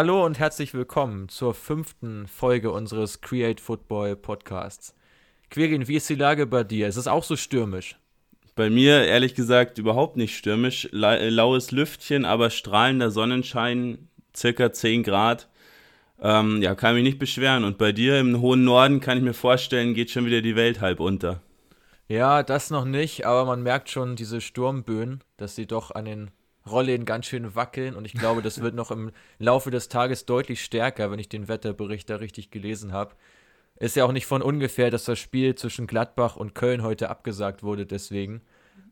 Hallo und herzlich willkommen zur fünften Folge unseres Create Football Podcasts. Quirin, wie ist die Lage bei dir? Ist es auch so stürmisch? Bei mir ehrlich gesagt überhaupt nicht stürmisch. Laues Lüftchen, aber strahlender Sonnenschein, circa 10 Grad. Ähm, ja, kann mich nicht beschweren. Und bei dir im hohen Norden kann ich mir vorstellen, geht schon wieder die Welt halb unter. Ja, das noch nicht, aber man merkt schon diese Sturmböen, dass sie doch an den Rollläden ganz schön wackeln und ich glaube, das wird noch im Laufe des Tages deutlich stärker, wenn ich den Wetterbericht da richtig gelesen habe. Ist ja auch nicht von ungefähr, dass das Spiel zwischen Gladbach und Köln heute abgesagt wurde, deswegen.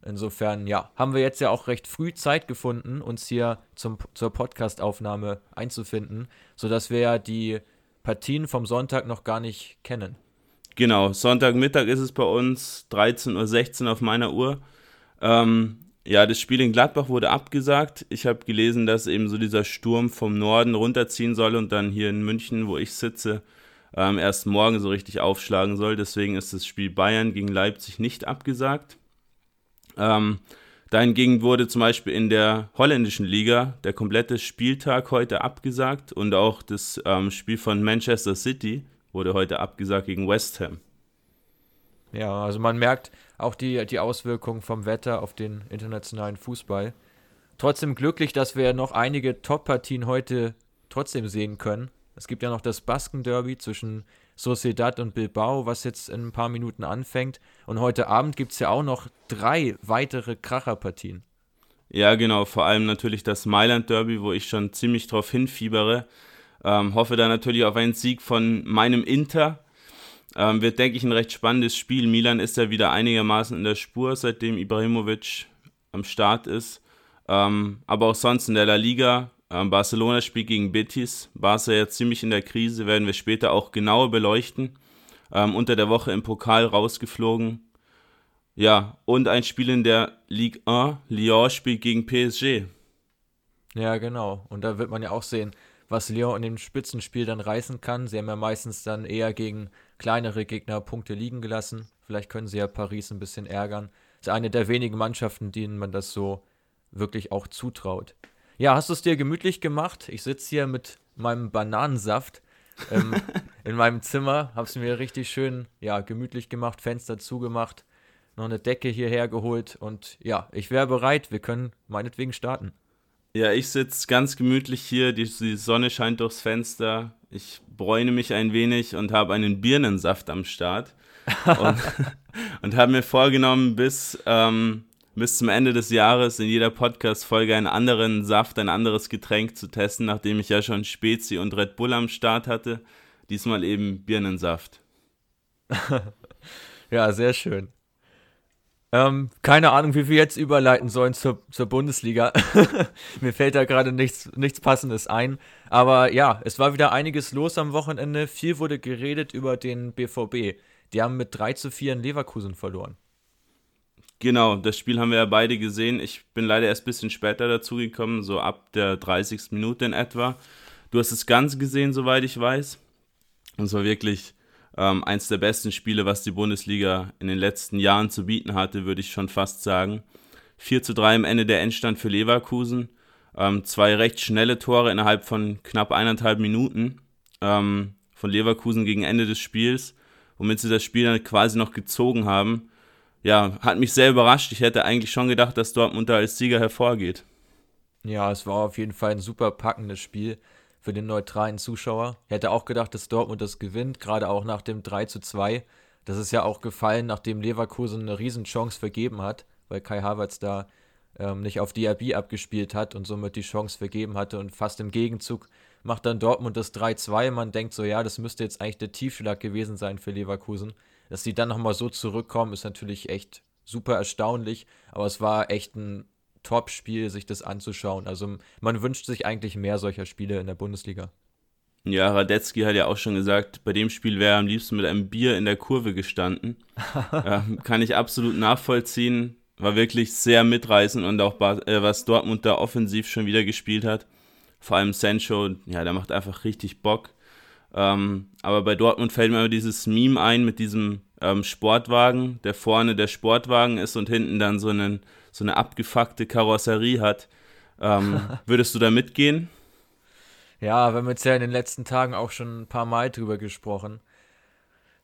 Insofern, ja, haben wir jetzt ja auch recht früh Zeit gefunden, uns hier zum, zur Podcastaufnahme einzufinden, sodass wir ja die Partien vom Sonntag noch gar nicht kennen. Genau, Sonntagmittag ist es bei uns, 13.16 Uhr auf meiner Uhr. Ähm, ja, das Spiel in Gladbach wurde abgesagt. Ich habe gelesen, dass eben so dieser Sturm vom Norden runterziehen soll und dann hier in München, wo ich sitze, ähm, erst morgen so richtig aufschlagen soll. Deswegen ist das Spiel Bayern gegen Leipzig nicht abgesagt. Ähm, dahingegen wurde zum Beispiel in der holländischen Liga der komplette Spieltag heute abgesagt und auch das ähm, Spiel von Manchester City wurde heute abgesagt gegen West Ham. Ja, also man merkt auch die, die Auswirkungen vom Wetter auf den internationalen Fußball. Trotzdem glücklich, dass wir noch einige Top-Partien heute trotzdem sehen können. Es gibt ja noch das Basken-Derby zwischen Sociedad und Bilbao, was jetzt in ein paar Minuten anfängt. Und heute Abend gibt es ja auch noch drei weitere Kracherpartien. Ja, genau. Vor allem natürlich das Mailand-Derby, wo ich schon ziemlich drauf hinfiebere. Ähm, hoffe da natürlich auf einen Sieg von meinem Inter. Ähm, wird, denke ich, ein recht spannendes Spiel. Milan ist ja wieder einigermaßen in der Spur, seitdem Ibrahimovic am Start ist. Ähm, aber auch sonst in der La Liga. Ähm, Barcelona spielt gegen Betis. Barca ja ziemlich in der Krise, werden wir später auch genauer beleuchten. Ähm, unter der Woche im Pokal rausgeflogen. Ja, und ein Spiel in der Ligue 1. Lyon spielt gegen PSG. Ja, genau. Und da wird man ja auch sehen, was Lyon in dem Spitzenspiel dann reißen kann. Sie haben ja meistens dann eher gegen kleinere Gegner Punkte liegen gelassen. Vielleicht können sie ja Paris ein bisschen ärgern. Das ist eine der wenigen Mannschaften, denen man das so wirklich auch zutraut. Ja, hast du es dir gemütlich gemacht? Ich sitze hier mit meinem Bananensaft ähm, in meinem Zimmer, habe es mir richtig schön ja, gemütlich gemacht, Fenster zugemacht, noch eine Decke hierher geholt und ja, ich wäre bereit. Wir können meinetwegen starten. Ja, ich sitze ganz gemütlich hier, die, die, Sonne scheint durchs Fenster. Ich bräune mich ein wenig und habe einen Birnensaft am Start. und, und habe mir vorgenommen, bis, ähm, bis zum Ende des Jahres in jeder Podcast-Folge einen anderen Saft, ein anderes Getränk zu testen, nachdem ich ja schon Spezi und Red Bull am Start hatte. Diesmal eben Birnensaft. ja, sehr schön. Ähm, keine Ahnung, wie wir jetzt überleiten sollen zur, zur Bundesliga. Mir fällt da gerade nichts, nichts Passendes ein. Aber ja, es war wieder einiges los am Wochenende. Viel wurde geredet über den BVB. Die haben mit 3 zu 4 in Leverkusen verloren. Genau, das Spiel haben wir ja beide gesehen. Ich bin leider erst ein bisschen später dazugekommen, so ab der 30. Minute in etwa. Du hast es ganz gesehen, soweit ich weiß. Und es war wirklich ähm, eins der besten Spiele, was die Bundesliga in den letzten Jahren zu bieten hatte, würde ich schon fast sagen. 4 zu 3 am Ende der Endstand für Leverkusen. Ähm, zwei recht schnelle Tore innerhalb von knapp eineinhalb Minuten ähm, von Leverkusen gegen Ende des Spiels, womit sie das Spiel dann quasi noch gezogen haben. Ja, hat mich sehr überrascht. Ich hätte eigentlich schon gedacht, dass Dortmund da als Sieger hervorgeht. Ja, es war auf jeden Fall ein super packendes Spiel für den neutralen Zuschauer. Ich hätte auch gedacht, dass Dortmund das gewinnt, gerade auch nach dem 3 zu 2. Das ist ja auch gefallen, nachdem Leverkusen eine Riesenchance vergeben hat, weil Kai Havertz da ähm, nicht auf Diaby abgespielt hat und somit die Chance vergeben hatte und fast im Gegenzug macht dann Dortmund das 3-2. Man denkt so, ja, das müsste jetzt eigentlich der Tiefschlag gewesen sein für Leverkusen. Dass sie dann nochmal so zurückkommen, ist natürlich echt super erstaunlich, aber es war echt ein Top-Spiel, sich das anzuschauen. Also man wünscht sich eigentlich mehr solcher Spiele in der Bundesliga. Ja, Radetzky hat ja auch schon gesagt, bei dem Spiel wäre er am liebsten mit einem Bier in der Kurve gestanden. ähm, kann ich absolut nachvollziehen. War wirklich sehr mitreißend und auch äh, was Dortmund da offensiv schon wieder gespielt hat. Vor allem Sancho, ja, der macht einfach richtig Bock. Ähm, aber bei Dortmund fällt mir immer dieses Meme ein mit diesem ähm, Sportwagen, der vorne der Sportwagen ist und hinten dann so einen so eine abgefuckte Karosserie hat. Ähm, würdest du da mitgehen? Ja, wir haben jetzt ja in den letzten Tagen auch schon ein paar Mal drüber gesprochen.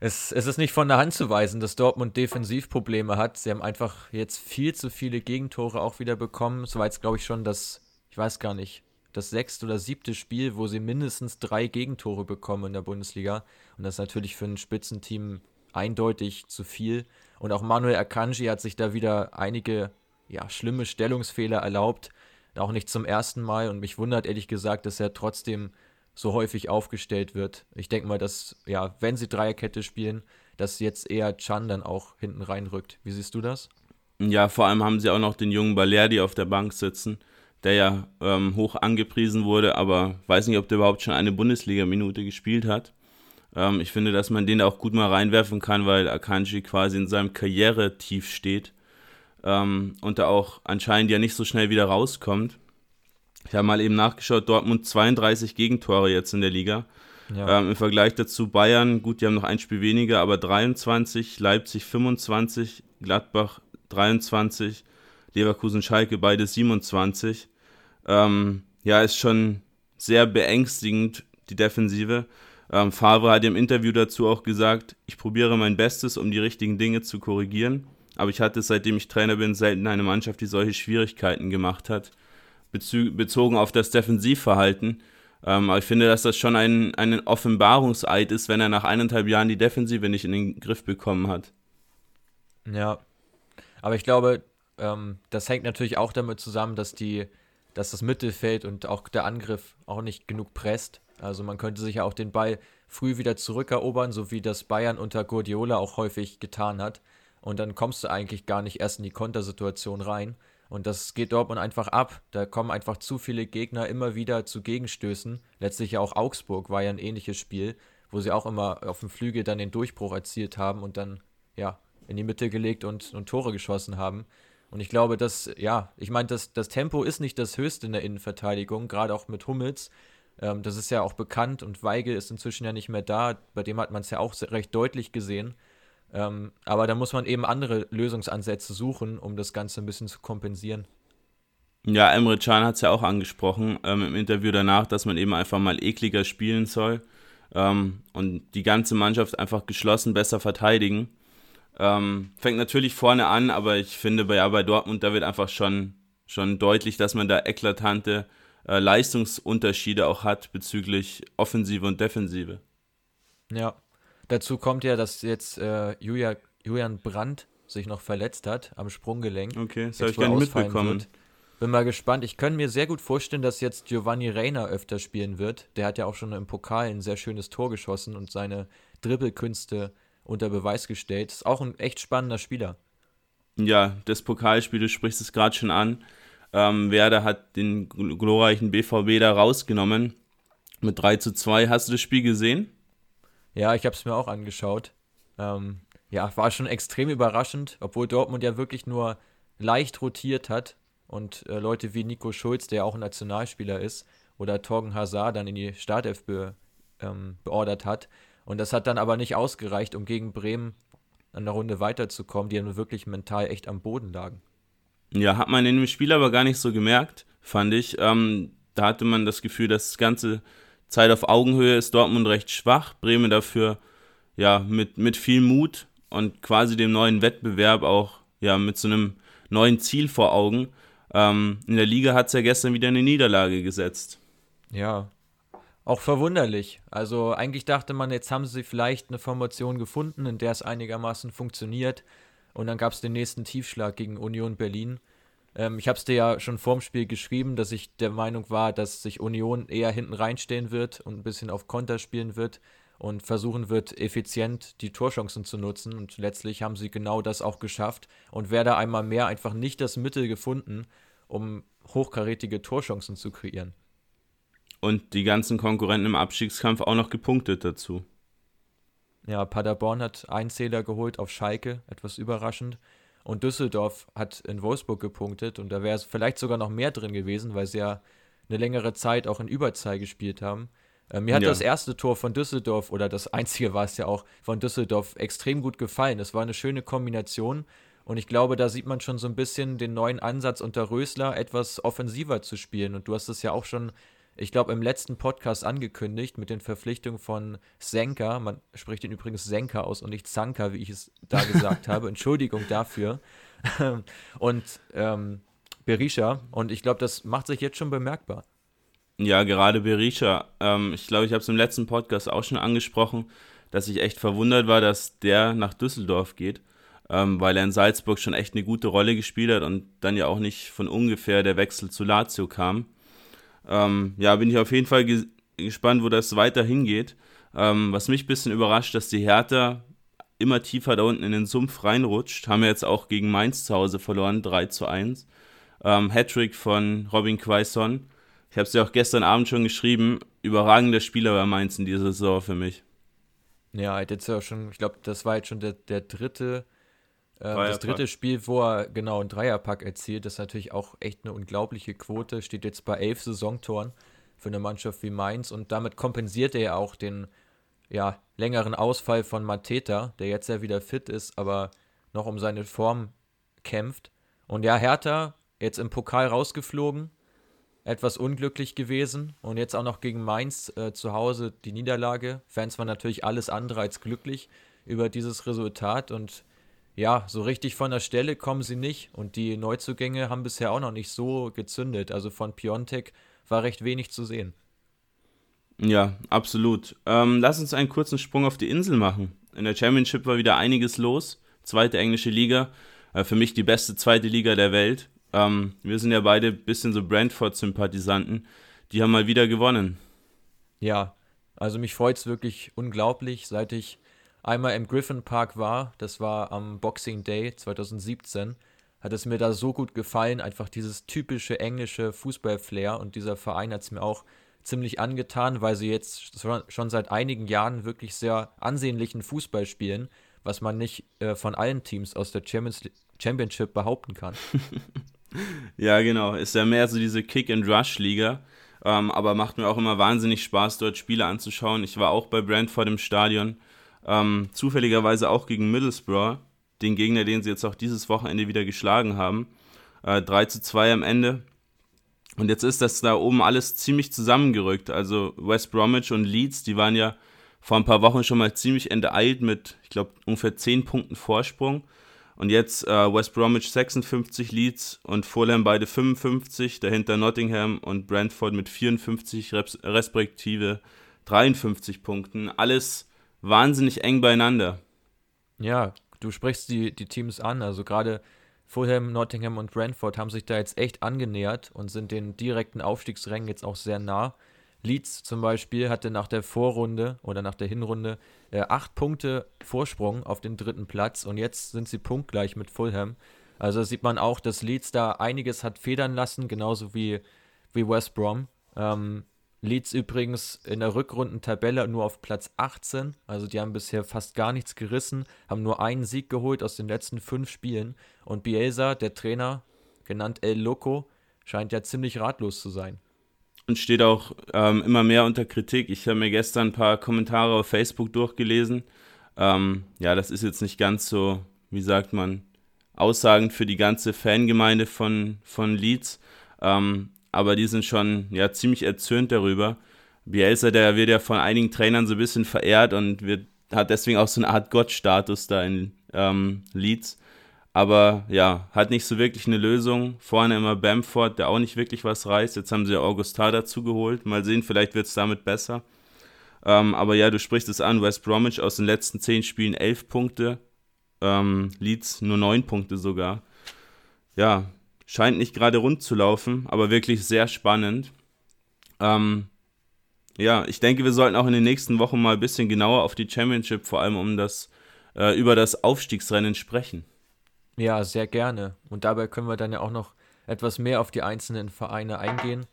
Es, es ist nicht von der Hand zu weisen, dass Dortmund Defensivprobleme hat. Sie haben einfach jetzt viel zu viele Gegentore auch wieder bekommen. Es war jetzt, glaube ich, schon das, ich weiß gar nicht, das sechste oder siebte Spiel, wo sie mindestens drei Gegentore bekommen in der Bundesliga. Und das ist natürlich für ein Spitzenteam eindeutig zu viel. Und auch Manuel Akanji hat sich da wieder einige ja, schlimme Stellungsfehler erlaubt. Auch nicht zum ersten Mal. Und mich wundert ehrlich gesagt, dass er trotzdem so häufig aufgestellt wird. Ich denke mal, dass, ja, wenn sie Dreierkette spielen, dass jetzt eher Chan dann auch hinten reinrückt. Wie siehst du das? Ja, vor allem haben sie auch noch den jungen Balerdi auf der Bank sitzen, der ja ähm, hoch angepriesen wurde, aber weiß nicht, ob der überhaupt schon eine Bundesliga-Minute gespielt hat. Ähm, ich finde, dass man den auch gut mal reinwerfen kann, weil Akanji quasi in seinem Karrieretief steht ähm, und da auch anscheinend ja nicht so schnell wieder rauskommt. Ich habe mal eben nachgeschaut, Dortmund 32 Gegentore jetzt in der Liga. Ja. Ähm, Im Vergleich dazu Bayern, gut, die haben noch ein Spiel weniger, aber 23, Leipzig 25, Gladbach 23, Leverkusen, Schalke beide 27. Ähm, ja, ist schon sehr beängstigend, die Defensive. Ähm, Favre hat im Interview dazu auch gesagt, ich probiere mein Bestes, um die richtigen Dinge zu korrigieren. Aber ich hatte, seitdem ich Trainer bin, selten eine Mannschaft, die solche Schwierigkeiten gemacht hat bezogen auf das Defensivverhalten. Ähm, aber ich finde, dass das schon ein, ein Offenbarungseid ist, wenn er nach eineinhalb Jahren die Defensive nicht in den Griff bekommen hat. Ja, aber ich glaube, ähm, das hängt natürlich auch damit zusammen, dass die, dass das Mittelfeld und auch der Angriff auch nicht genug presst. Also man könnte sich ja auch den Ball früh wieder zurückerobern, so wie das Bayern unter Guardiola auch häufig getan hat. Und dann kommst du eigentlich gar nicht erst in die Kontersituation rein. Und das geht Dortmund einfach ab. Da kommen einfach zu viele Gegner immer wieder zu Gegenstößen. Letztlich ja auch Augsburg war ja ein ähnliches Spiel, wo sie auch immer auf dem Flügel dann den Durchbruch erzielt haben und dann, ja, in die Mitte gelegt und, und Tore geschossen haben. Und ich glaube, dass, ja, ich meine, das, das Tempo ist nicht das höchste in der Innenverteidigung, gerade auch mit Hummels. Ähm, das ist ja auch bekannt und Weigel ist inzwischen ja nicht mehr da. Bei dem hat man es ja auch recht deutlich gesehen. Ähm, aber da muss man eben andere Lösungsansätze suchen, um das Ganze ein bisschen zu kompensieren. Ja, Emre Can hat es ja auch angesprochen ähm, im Interview danach, dass man eben einfach mal ekliger spielen soll ähm, und die ganze Mannschaft einfach geschlossen besser verteidigen. Ähm, fängt natürlich vorne an, aber ich finde bei, ja, bei Dortmund, da wird einfach schon, schon deutlich, dass man da eklatante äh, Leistungsunterschiede auch hat bezüglich Offensive und Defensive. Ja, Dazu kommt ja, dass jetzt äh, Julia, Julian Brandt sich noch verletzt hat am Sprunggelenk. Okay, das habe ich gar nicht mitbekommen. Wird. Bin mal gespannt. Ich könnte mir sehr gut vorstellen, dass jetzt Giovanni Reina öfter spielen wird. Der hat ja auch schon im Pokal ein sehr schönes Tor geschossen und seine Dribbelkünste unter Beweis gestellt. Ist auch ein echt spannender Spieler. Ja, das Pokalspiel, du sprichst es gerade schon an. Ähm, Werder hat den glorreichen BVB da rausgenommen mit 3 zu 2. Hast du das Spiel gesehen? Ja, ich habe es mir auch angeschaut. Ähm, ja, war schon extrem überraschend, obwohl Dortmund ja wirklich nur leicht rotiert hat und äh, Leute wie Nico Schulz, der auch ein Nationalspieler ist, oder Torgen Hazard dann in die Startelf be, ähm, beordert hat. Und das hat dann aber nicht ausgereicht, um gegen Bremen an der Runde weiterzukommen, die ja nun wirklich mental echt am Boden lagen. Ja, hat man in dem Spiel aber gar nicht so gemerkt, fand ich. Ähm, da hatte man das Gefühl, dass das Ganze Zeit auf Augenhöhe ist Dortmund recht schwach, Bremen dafür ja mit, mit viel Mut und quasi dem neuen Wettbewerb auch ja mit so einem neuen Ziel vor Augen. Ähm, in der Liga hat es ja gestern wieder eine Niederlage gesetzt. Ja, auch verwunderlich. Also eigentlich dachte man, jetzt haben sie vielleicht eine Formation gefunden, in der es einigermaßen funktioniert. Und dann gab es den nächsten Tiefschlag gegen Union Berlin. Ähm, ich habe es dir ja schon vorm Spiel geschrieben, dass ich der Meinung war, dass sich Union eher hinten reinstehen wird und ein bisschen auf Konter spielen wird und versuchen wird, effizient die Torchancen zu nutzen. Und letztlich haben sie genau das auch geschafft und Werder einmal mehr einfach nicht das Mittel gefunden, um hochkarätige Torchancen zu kreieren. Und die ganzen Konkurrenten im Abstiegskampf auch noch gepunktet dazu. Ja, Paderborn hat einen Zähler geholt auf Schalke, etwas überraschend. Und Düsseldorf hat in Wolfsburg gepunktet und da wäre es vielleicht sogar noch mehr drin gewesen, weil sie ja eine längere Zeit auch in Überzahl gespielt haben. Äh, mir hat ja. das erste Tor von Düsseldorf, oder das einzige war es ja auch, von Düsseldorf extrem gut gefallen. Es war eine schöne Kombination und ich glaube, da sieht man schon so ein bisschen den neuen Ansatz unter Rösler, etwas offensiver zu spielen. Und du hast es ja auch schon ich glaube, im letzten Podcast angekündigt mit den Verpflichtungen von Senka. Man spricht ihn übrigens Senka aus und nicht Zanka, wie ich es da gesagt habe. Entschuldigung dafür. und ähm, Berisha. Und ich glaube, das macht sich jetzt schon bemerkbar. Ja, gerade Berisha. Ähm, ich glaube, ich habe es im letzten Podcast auch schon angesprochen, dass ich echt verwundert war, dass der nach Düsseldorf geht, ähm, weil er in Salzburg schon echt eine gute Rolle gespielt hat und dann ja auch nicht von ungefähr der Wechsel zu Lazio kam. Ähm, ja, bin ich auf jeden Fall ges gespannt, wo das weiter hingeht. Ähm, was mich ein bisschen überrascht, dass die Hertha immer tiefer da unten in den Sumpf reinrutscht. Haben wir jetzt auch gegen Mainz zu Hause verloren, 3 zu 1. Ähm, Hattrick von Robin Quaison. Ich habe es ja auch gestern Abend schon geschrieben. Überragender Spieler bei Mainz in dieser Saison für mich. Ja, jetzt ja schon, ich glaube, das war jetzt schon der, der dritte, das dritte Spiel, wo er genau einen Dreierpack erzielt. Das ist natürlich auch echt eine unglaubliche Quote. Steht jetzt bei elf Saisontoren für eine Mannschaft wie Mainz und damit kompensiert er ja auch den ja, längeren Ausfall von Mateta, der jetzt ja wieder fit ist, aber noch um seine Form kämpft. Und ja, Hertha jetzt im Pokal rausgeflogen, etwas unglücklich gewesen und jetzt auch noch gegen Mainz äh, zu Hause die Niederlage. Fans waren natürlich alles andere als glücklich über dieses Resultat und ja, so richtig von der Stelle kommen sie nicht und die Neuzugänge haben bisher auch noch nicht so gezündet. Also von Piontek war recht wenig zu sehen. Ja, absolut. Ähm, lass uns einen kurzen Sprung auf die Insel machen. In der Championship war wieder einiges los. Zweite englische Liga. Äh, für mich die beste zweite Liga der Welt. Ähm, wir sind ja beide ein bisschen so Brentford-Sympathisanten. Die haben mal wieder gewonnen. Ja, also mich freut es wirklich unglaublich, seit ich einmal im Griffin Park war. Das war am Boxing Day 2017. Hat es mir da so gut gefallen, einfach dieses typische englische Fußball-Flair. Und dieser Verein hat es mir auch ziemlich angetan, weil sie jetzt schon seit einigen Jahren wirklich sehr ansehnlichen Fußball spielen, was man nicht äh, von allen Teams aus der Championship behaupten kann. ja, genau. Ist ja mehr so diese Kick-and-Rush-Liga. Ähm, aber macht mir auch immer wahnsinnig Spaß, dort Spiele anzuschauen. Ich war auch bei Brentford im Stadion. Ähm, zufälligerweise auch gegen Middlesbrough, den Gegner, den sie jetzt auch dieses Wochenende wieder geschlagen haben. Äh, 3 zu 2 am Ende. Und jetzt ist das da oben alles ziemlich zusammengerückt. Also West Bromwich und Leeds, die waren ja vor ein paar Wochen schon mal ziemlich enteilt mit, ich glaube, ungefähr 10 Punkten Vorsprung. Und jetzt äh, West Bromwich 56 Leads und Fulham beide 55, dahinter Nottingham und Brentford mit 54 respektive 53 Punkten. Alles wahnsinnig eng beieinander. Ja, du sprichst die, die Teams an. Also gerade Fulham, Nottingham und Brentford haben sich da jetzt echt angenähert und sind den direkten Aufstiegsrängen jetzt auch sehr nah. Leeds zum Beispiel hatte nach der Vorrunde oder nach der Hinrunde äh, acht Punkte Vorsprung auf den dritten Platz und jetzt sind sie punktgleich mit Fulham. Also sieht man auch, dass Leeds da einiges hat federn lassen, genauso wie, wie West Brom. Ähm, Leeds übrigens in der Rückrundentabelle nur auf Platz 18, also die haben bisher fast gar nichts gerissen, haben nur einen Sieg geholt aus den letzten fünf Spielen und Bielsa, der Trainer, genannt El Loco, scheint ja ziemlich ratlos zu sein und steht auch ähm, immer mehr unter Kritik. Ich habe mir gestern ein paar Kommentare auf Facebook durchgelesen. Ähm, ja, das ist jetzt nicht ganz so, wie sagt man, aussagend für die ganze Fangemeinde von, von Leeds. Ähm, aber die sind schon ja, ziemlich erzürnt darüber. Bielsa, der wird ja von einigen Trainern so ein bisschen verehrt und wird, hat deswegen auch so eine Art Gottstatus da in ähm, Leeds. Aber ja, hat nicht so wirklich eine Lösung. Vorne immer Bamford, der auch nicht wirklich was reißt. Jetzt haben sie Augustar dazu geholt. Mal sehen, vielleicht wird es damit besser. Ähm, aber ja, du sprichst es an. West Bromwich aus den letzten zehn Spielen elf Punkte. Ähm, Leeds nur neun Punkte sogar. Ja, scheint nicht gerade rund zu laufen, aber wirklich sehr spannend. Ähm, ja, ich denke, wir sollten auch in den nächsten Wochen mal ein bisschen genauer auf die Championship, vor allem um das, äh, über das Aufstiegsrennen sprechen. Ja, sehr gerne. Und dabei können wir dann ja auch noch etwas mehr auf die einzelnen Vereine eingehen.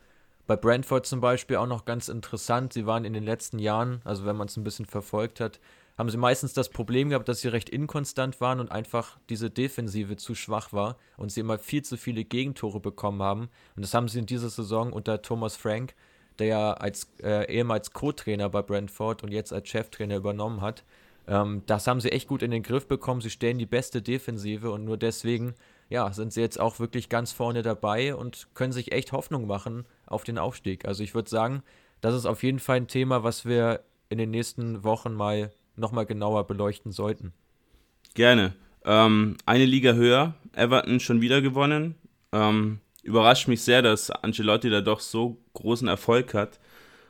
Bei Brentford zum Beispiel auch noch ganz interessant. Sie waren in den letzten Jahren, also wenn man es ein bisschen verfolgt hat, haben sie meistens das Problem gehabt, dass sie recht inkonstant waren und einfach diese Defensive zu schwach war und sie immer viel zu viele Gegentore bekommen haben. Und das haben sie in dieser Saison unter Thomas Frank, der ja als äh, ehemals Co-Trainer bei Brentford und jetzt als Cheftrainer übernommen hat, ähm, das haben sie echt gut in den Griff bekommen. Sie stellen die beste Defensive und nur deswegen ja, sind sie jetzt auch wirklich ganz vorne dabei und können sich echt Hoffnung machen auf den Aufstieg. Also ich würde sagen, das ist auf jeden Fall ein Thema, was wir in den nächsten Wochen mal nochmal genauer beleuchten sollten. Gerne. Ähm, eine Liga höher, Everton schon wieder gewonnen. Ähm, überrascht mich sehr, dass Ancelotti da doch so großen Erfolg hat.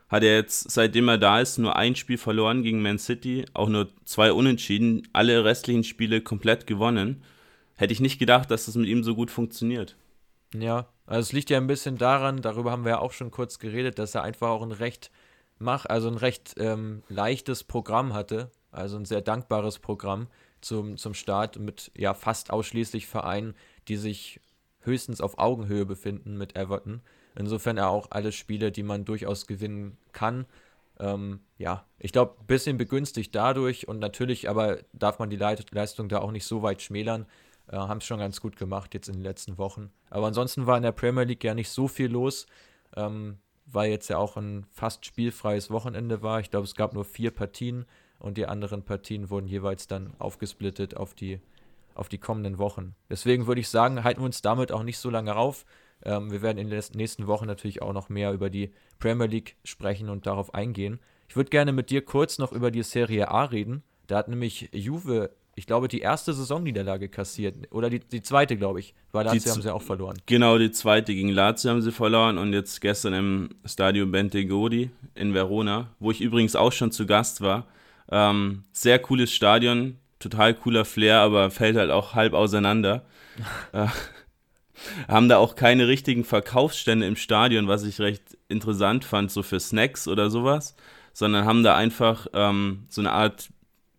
Hat er jetzt, seitdem er da ist, nur ein Spiel verloren gegen Man City, auch nur zwei Unentschieden, alle restlichen Spiele komplett gewonnen. Hätte ich nicht gedacht, dass das mit ihm so gut funktioniert. Ja, also es liegt ja ein bisschen daran, darüber haben wir ja auch schon kurz geredet, dass er einfach auch ein recht mach, also ein recht ähm, leichtes Programm hatte, also ein sehr dankbares Programm zum, zum Start mit ja fast ausschließlich Vereinen, die sich höchstens auf Augenhöhe befinden mit Everton. Insofern er auch alle Spiele, die man durchaus gewinnen kann. Ähm, ja, ich glaube, ein bisschen begünstigt dadurch und natürlich aber darf man die Leistung da auch nicht so weit schmälern. Äh, Haben es schon ganz gut gemacht jetzt in den letzten Wochen. Aber ansonsten war in der Premier League ja nicht so viel los, ähm, weil jetzt ja auch ein fast spielfreies Wochenende war. Ich glaube, es gab nur vier Partien und die anderen Partien wurden jeweils dann aufgesplittet auf die, auf die kommenden Wochen. Deswegen würde ich sagen, halten wir uns damit auch nicht so lange auf. Ähm, wir werden in den nächsten Wochen natürlich auch noch mehr über die Premier League sprechen und darauf eingehen. Ich würde gerne mit dir kurz noch über die Serie A reden. Da hat nämlich Juve, ich glaube, die erste Saisonniederlage kassiert. Oder die, die zweite, glaube ich. Bei Lazio haben sie auch verloren. Genau, die zweite gegen Lazio haben sie verloren und jetzt gestern im Stadio Bentegodi in Verona, wo ich übrigens auch schon zu Gast war. Ähm, sehr cooles Stadion, total cooler Flair, aber fällt halt auch halb auseinander. äh, haben da auch keine richtigen Verkaufsstände im Stadion, was ich recht interessant fand, so für Snacks oder sowas, sondern haben da einfach ähm, so eine Art,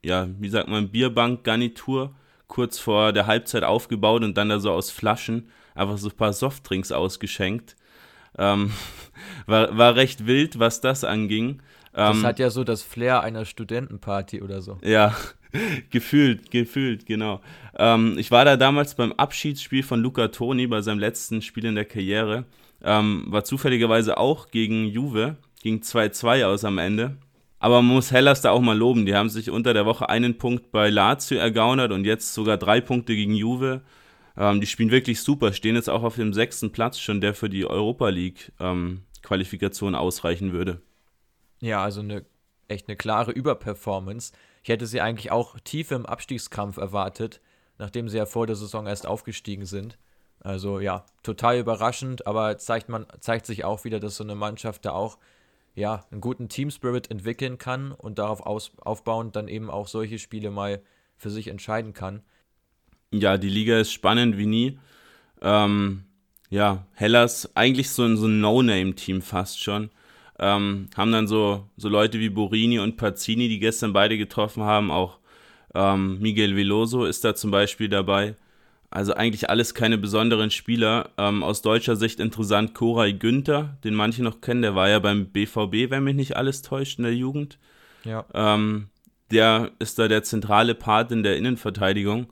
ja, wie sagt man, Bierbank-Garnitur kurz vor der Halbzeit aufgebaut und dann da so aus Flaschen einfach so ein paar Softdrinks ausgeschenkt. Ähm, war, war recht wild, was das anging. Das ähm, hat ja so das Flair einer Studentenparty oder so. Ja, gefühlt, gefühlt, genau. Ähm, ich war da damals beim Abschiedsspiel von Luca Toni bei seinem letzten Spiel in der Karriere. Ähm, war zufälligerweise auch gegen Juve, ging 2-2 aus am Ende. Aber man muss Hellas da auch mal loben. Die haben sich unter der Woche einen Punkt bei Lazio ergaunert und jetzt sogar drei Punkte gegen Juve. Ähm, die spielen wirklich super, stehen jetzt auch auf dem sechsten Platz schon, der für die Europa League ähm, Qualifikation ausreichen würde. Ja, also eine echt eine klare Überperformance. Ich hätte sie eigentlich auch tief im Abstiegskampf erwartet, nachdem sie ja vor der Saison erst aufgestiegen sind. Also ja, total überraschend, aber zeigt man zeigt sich auch wieder, dass so eine Mannschaft da auch ja, einen guten Team-Spirit entwickeln kann und darauf aus, aufbauend dann eben auch solche Spiele mal für sich entscheiden kann. Ja, die Liga ist spannend wie nie. Ähm, ja, Hellas eigentlich so so ein No-Name-Team fast schon. Ähm, haben dann so, so Leute wie Borini und Pazzini, die gestern beide getroffen haben. Auch ähm, Miguel Veloso ist da zum Beispiel dabei. Also eigentlich alles keine besonderen Spieler. Ähm, aus deutscher Sicht interessant Koray Günther, den manche noch kennen. Der war ja beim BVB, wenn mich nicht alles täuscht, in der Jugend. Ja. Ähm, der ist da der zentrale Part in der Innenverteidigung.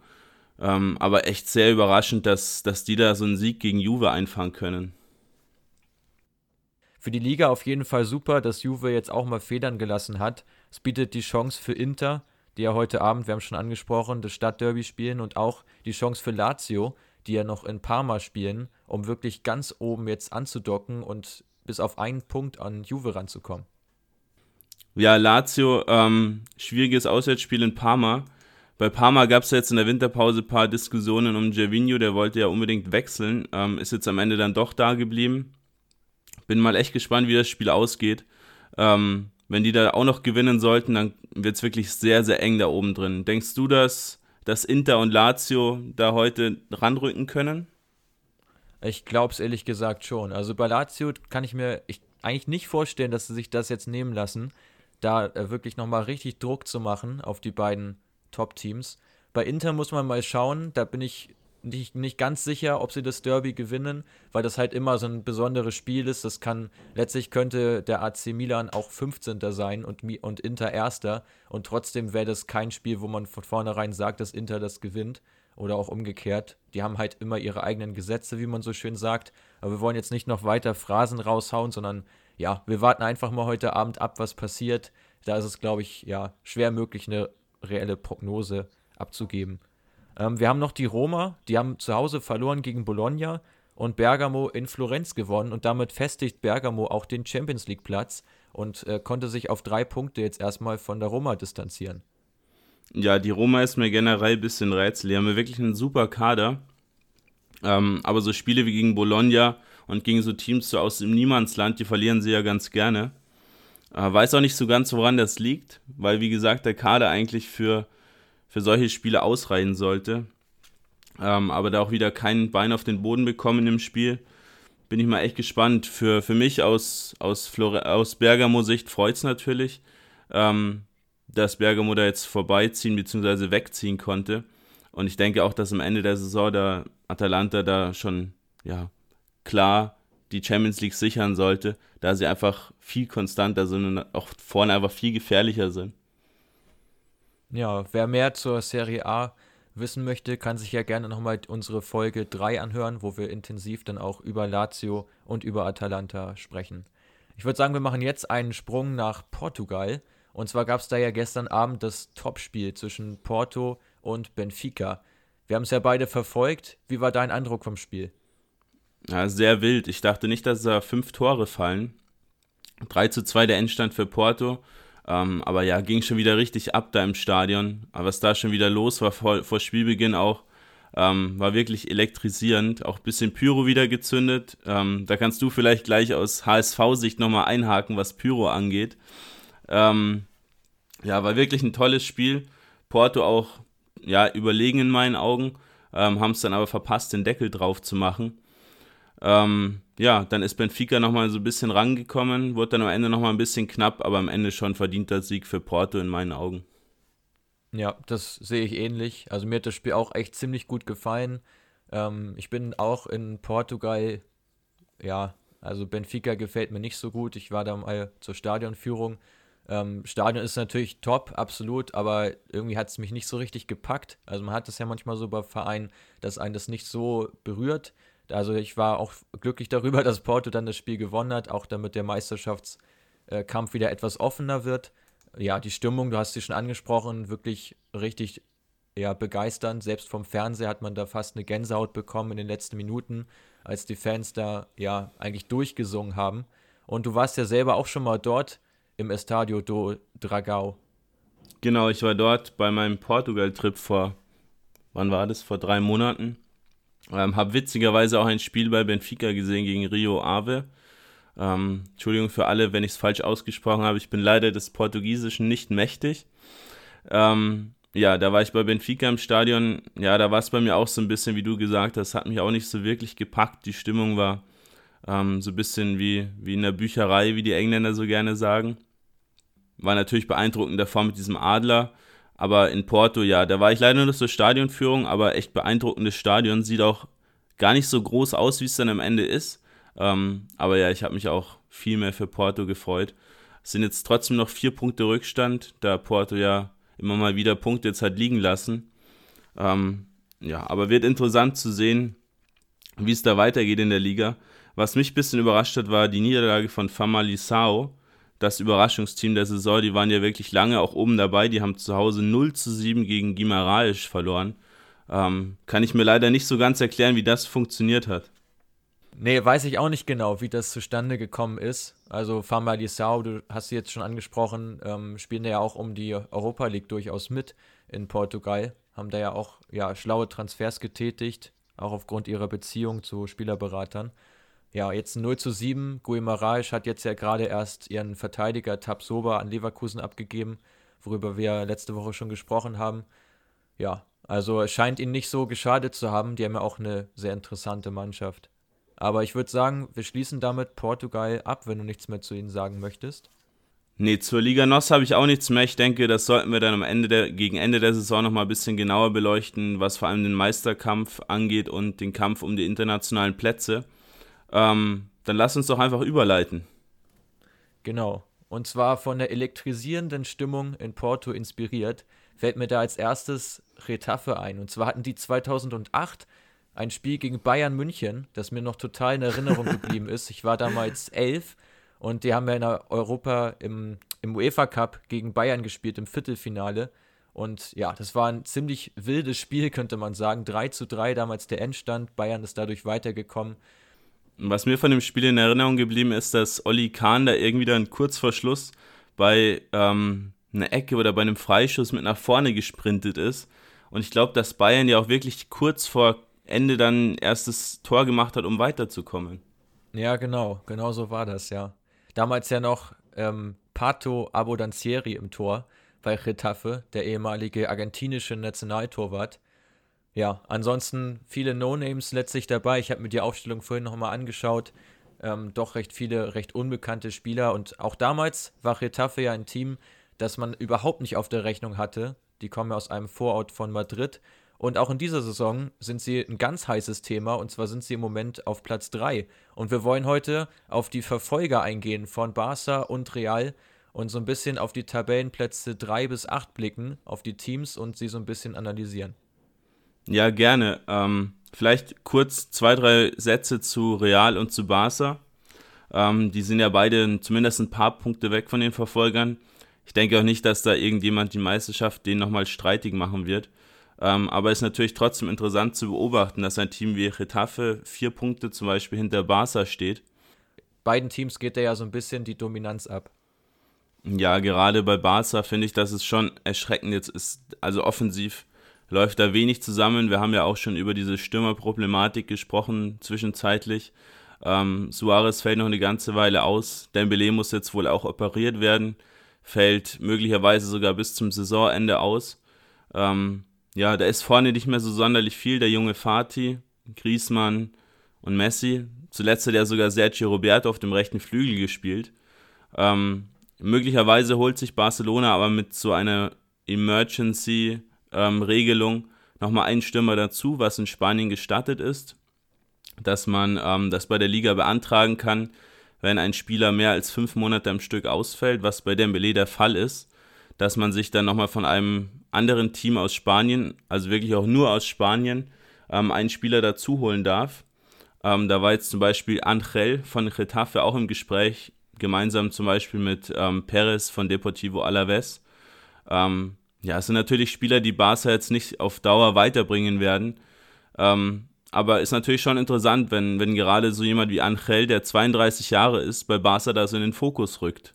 Ähm, aber echt sehr überraschend, dass, dass die da so einen Sieg gegen Juve einfahren können für die Liga auf jeden Fall super, dass Juve jetzt auch mal Federn gelassen hat. Es bietet die Chance für Inter, die ja heute Abend, wir haben schon angesprochen, das Stadtderby spielen und auch die Chance für Lazio, die ja noch in Parma spielen, um wirklich ganz oben jetzt anzudocken und bis auf einen Punkt an Juve ranzukommen. Ja, Lazio, ähm, schwieriges Auswärtsspiel in Parma. Bei Parma gab es jetzt in der Winterpause ein paar Diskussionen um Gervinho, der wollte ja unbedingt wechseln, ähm, ist jetzt am Ende dann doch da geblieben. Bin mal echt gespannt, wie das Spiel ausgeht. Ähm, wenn die da auch noch gewinnen sollten, dann wird es wirklich sehr, sehr eng da oben drin. Denkst du, dass, dass Inter und Lazio da heute ranrücken können? Ich glaube es ehrlich gesagt schon. Also bei Lazio kann ich mir ich, eigentlich nicht vorstellen, dass sie sich das jetzt nehmen lassen, da äh, wirklich nochmal richtig Druck zu machen auf die beiden Top-Teams. Bei Inter muss man mal schauen, da bin ich nicht, nicht ganz sicher, ob sie das Derby gewinnen, weil das halt immer so ein besonderes Spiel ist. Das kann, letztlich könnte der AC Milan auch 15. sein und, und Inter Erster und trotzdem wäre das kein Spiel, wo man von vornherein sagt, dass Inter das gewinnt oder auch umgekehrt. Die haben halt immer ihre eigenen Gesetze, wie man so schön sagt. Aber wir wollen jetzt nicht noch weiter Phrasen raushauen, sondern ja, wir warten einfach mal heute Abend ab, was passiert. Da ist es, glaube ich, ja, schwer möglich, eine reelle Prognose abzugeben. Ähm, wir haben noch die Roma, die haben zu Hause verloren gegen Bologna. und Bergamo in Florenz gewonnen und damit festigt Bergamo auch den Champions League Platz und äh, konnte sich auf drei Punkte jetzt erstmal von der Roma distanzieren. Ja, die Roma ist mir generell ein bisschen rätsel. Die haben wir wirklich einen super Kader. Ähm, aber so Spiele wie gegen Bologna und gegen so Teams so aus dem Niemandsland, die verlieren sie ja ganz gerne. Äh, weiß auch nicht so ganz, woran das liegt, weil wie gesagt der Kader eigentlich für, für solche Spiele ausreichen sollte. Ähm, aber da auch wieder kein Bein auf den Boden bekommen im Spiel, bin ich mal echt gespannt. Für, für mich aus, aus, Flore aus Bergamo-Sicht freut es natürlich. Ähm, dass Bergamo da jetzt vorbeiziehen bzw. wegziehen konnte. Und ich denke auch, dass am Ende der Saison der Atalanta da schon ja, klar die Champions League sichern sollte, da sie einfach viel konstanter sind und auch vorne einfach viel gefährlicher sind. Ja, wer mehr zur Serie A wissen möchte, kann sich ja gerne nochmal unsere Folge 3 anhören, wo wir intensiv dann auch über Lazio und über Atalanta sprechen. Ich würde sagen, wir machen jetzt einen Sprung nach Portugal. Und zwar gab es da ja gestern Abend das Topspiel zwischen Porto und Benfica. Wir haben es ja beide verfolgt. Wie war dein Eindruck vom Spiel? Ja, sehr wild. Ich dachte nicht, dass da fünf Tore fallen. 3 zu 2 der Endstand für Porto. Ähm, aber ja, ging schon wieder richtig ab da im Stadion. Aber was da schon wieder los war vor, vor Spielbeginn auch, ähm, war wirklich elektrisierend. Auch ein bisschen Pyro wieder gezündet. Ähm, da kannst du vielleicht gleich aus HSV-Sicht nochmal einhaken, was Pyro angeht. Ähm, ja, war wirklich ein tolles Spiel. Porto auch ja, überlegen in meinen Augen, ähm, haben es dann aber verpasst, den Deckel drauf zu machen. Ähm, ja, dann ist Benfica nochmal so ein bisschen rangekommen, wurde dann am Ende nochmal ein bisschen knapp, aber am Ende schon verdienter Sieg für Porto in meinen Augen. Ja, das sehe ich ähnlich. Also mir hat das Spiel auch echt ziemlich gut gefallen. Ähm, ich bin auch in Portugal, ja, also Benfica gefällt mir nicht so gut. Ich war da mal zur Stadionführung ähm, Stadion ist natürlich top, absolut, aber irgendwie hat es mich nicht so richtig gepackt. Also man hat es ja manchmal so bei Vereinen, dass einen das nicht so berührt. Also ich war auch glücklich darüber, dass Porto dann das Spiel gewonnen hat, auch damit der Meisterschaftskampf wieder etwas offener wird. Ja, die Stimmung, du hast sie schon angesprochen, wirklich richtig ja, begeisternd. Selbst vom Fernseher hat man da fast eine Gänsehaut bekommen in den letzten Minuten, als die Fans da ja eigentlich durchgesungen haben. Und du warst ja selber auch schon mal dort im Estadio do Dragao. Genau, ich war dort bei meinem Portugal-Trip vor, wann war das? Vor drei Monaten. Ähm, habe witzigerweise auch ein Spiel bei Benfica gesehen gegen Rio Ave. Ähm, Entschuldigung für alle, wenn ich es falsch ausgesprochen habe. Ich bin leider des Portugiesischen nicht mächtig. Ähm, ja, da war ich bei Benfica im Stadion. Ja, da war es bei mir auch so ein bisschen, wie du gesagt hast, hat mich auch nicht so wirklich gepackt. Die Stimmung war ähm, so ein bisschen wie, wie in der Bücherei, wie die Engländer so gerne sagen war natürlich beeindruckend davor mit diesem Adler. Aber in Porto, ja, da war ich leider nur zur Stadionführung, aber echt beeindruckendes Stadion. Sieht auch gar nicht so groß aus, wie es dann am Ende ist. Ähm, aber ja, ich habe mich auch viel mehr für Porto gefreut. Es sind jetzt trotzdem noch vier Punkte Rückstand, da Porto ja immer mal wieder Punkte jetzt hat liegen lassen. Ähm, ja, aber wird interessant zu sehen, wie es da weitergeht in der Liga. Was mich ein bisschen überrascht hat, war die Niederlage von Famalisao das Überraschungsteam der Saison. Die waren ja wirklich lange auch oben dabei. Die haben zu Hause 0 zu 7 gegen Gimaraes verloren. Ähm, kann ich mir leider nicht so ganz erklären, wie das funktioniert hat. Nee, weiß ich auch nicht genau, wie das zustande gekommen ist. Also Fama Lissau, du hast sie jetzt schon angesprochen, ähm, spielen ja auch um die Europa League durchaus mit in Portugal. Haben da ja auch ja, schlaue Transfers getätigt, auch aufgrund ihrer Beziehung zu Spielerberatern. Ja, jetzt 0 zu 7. Guimaraes hat jetzt ja gerade erst ihren Verteidiger Tabsoba an Leverkusen abgegeben, worüber wir letzte Woche schon gesprochen haben. Ja, also es scheint ihnen nicht so geschadet zu haben. Die haben ja auch eine sehr interessante Mannschaft. Aber ich würde sagen, wir schließen damit Portugal ab, wenn du nichts mehr zu ihnen sagen möchtest. Nee, zur Liga NOS habe ich auch nichts mehr. Ich denke, das sollten wir dann am Ende der, gegen Ende der Saison nochmal ein bisschen genauer beleuchten, was vor allem den Meisterkampf angeht und den Kampf um die internationalen Plätze. Ähm, dann lass uns doch einfach überleiten. Genau. Und zwar von der elektrisierenden Stimmung in Porto inspiriert, fällt mir da als erstes Retafe ein. Und zwar hatten die 2008 ein Spiel gegen Bayern München, das mir noch total in Erinnerung geblieben ist. Ich war damals elf und die haben ja in Europa im, im UEFA Cup gegen Bayern gespielt im Viertelfinale. Und ja, das war ein ziemlich wildes Spiel, könnte man sagen. 3 zu 3 damals der Endstand. Bayern ist dadurch weitergekommen. Was mir von dem Spiel in Erinnerung geblieben ist, dass Olli Kahn da irgendwie dann kurz vor Schluss bei ähm, einer Ecke oder bei einem Freischuss mit nach vorne gesprintet ist. Und ich glaube, dass Bayern ja auch wirklich kurz vor Ende dann erstes Tor gemacht hat, um weiterzukommen. Ja, genau, genau so war das, ja. Damals ja noch ähm, Pato Abodancieri im Tor bei Getafe, der ehemalige argentinische Nationaltorwart. Ja, ansonsten viele No-Names letztlich dabei. Ich habe mir die Aufstellung vorhin nochmal angeschaut. Ähm, doch recht viele, recht unbekannte Spieler. Und auch damals war Retafe ja ein Team, das man überhaupt nicht auf der Rechnung hatte. Die kommen aus einem Vorort von Madrid. Und auch in dieser Saison sind sie ein ganz heißes Thema. Und zwar sind sie im Moment auf Platz 3. Und wir wollen heute auf die Verfolger eingehen von Barca und Real und so ein bisschen auf die Tabellenplätze 3 bis 8 blicken, auf die Teams und sie so ein bisschen analysieren. Ja, gerne. Ähm, vielleicht kurz zwei, drei Sätze zu Real und zu Barca. Ähm, die sind ja beide zumindest ein paar Punkte weg von den Verfolgern. Ich denke auch nicht, dass da irgendjemand die Meisterschaft den nochmal streitig machen wird. Ähm, aber es ist natürlich trotzdem interessant zu beobachten, dass ein Team wie Retafe vier Punkte zum Beispiel hinter Barca steht. Beiden Teams geht da ja so ein bisschen die Dominanz ab. Ja, gerade bei Barca finde ich, dass es schon erschreckend jetzt ist. Also offensiv läuft da wenig zusammen. Wir haben ja auch schon über diese Stürmerproblematik gesprochen, zwischenzeitlich. Ähm, Suarez fällt noch eine ganze Weile aus. Dembele muss jetzt wohl auch operiert werden. Fällt möglicherweise sogar bis zum Saisonende aus. Ähm, ja, da ist vorne nicht mehr so sonderlich viel. Der junge Fati, Griezmann und Messi. Zuletzt hat ja sogar Sergio Roberto auf dem rechten Flügel gespielt. Ähm, möglicherweise holt sich Barcelona aber mit so einer Emergency ähm, Regelung nochmal einen Stürmer dazu, was in Spanien gestattet ist, dass man ähm, das bei der Liga beantragen kann, wenn ein Spieler mehr als fünf Monate am Stück ausfällt, was bei Dembele der Fall ist, dass man sich dann nochmal von einem anderen Team aus Spanien, also wirklich auch nur aus Spanien, ähm, einen Spieler dazu holen darf. Ähm, da war jetzt zum Beispiel Angel von Getafe auch im Gespräch, gemeinsam zum Beispiel mit ähm, Perez von Deportivo Alaves. Ähm, ja, es sind natürlich Spieler, die Barca jetzt nicht auf Dauer weiterbringen werden. Ähm, aber ist natürlich schon interessant, wenn, wenn gerade so jemand wie Angel, der 32 Jahre ist, bei Barca da so in den Fokus rückt.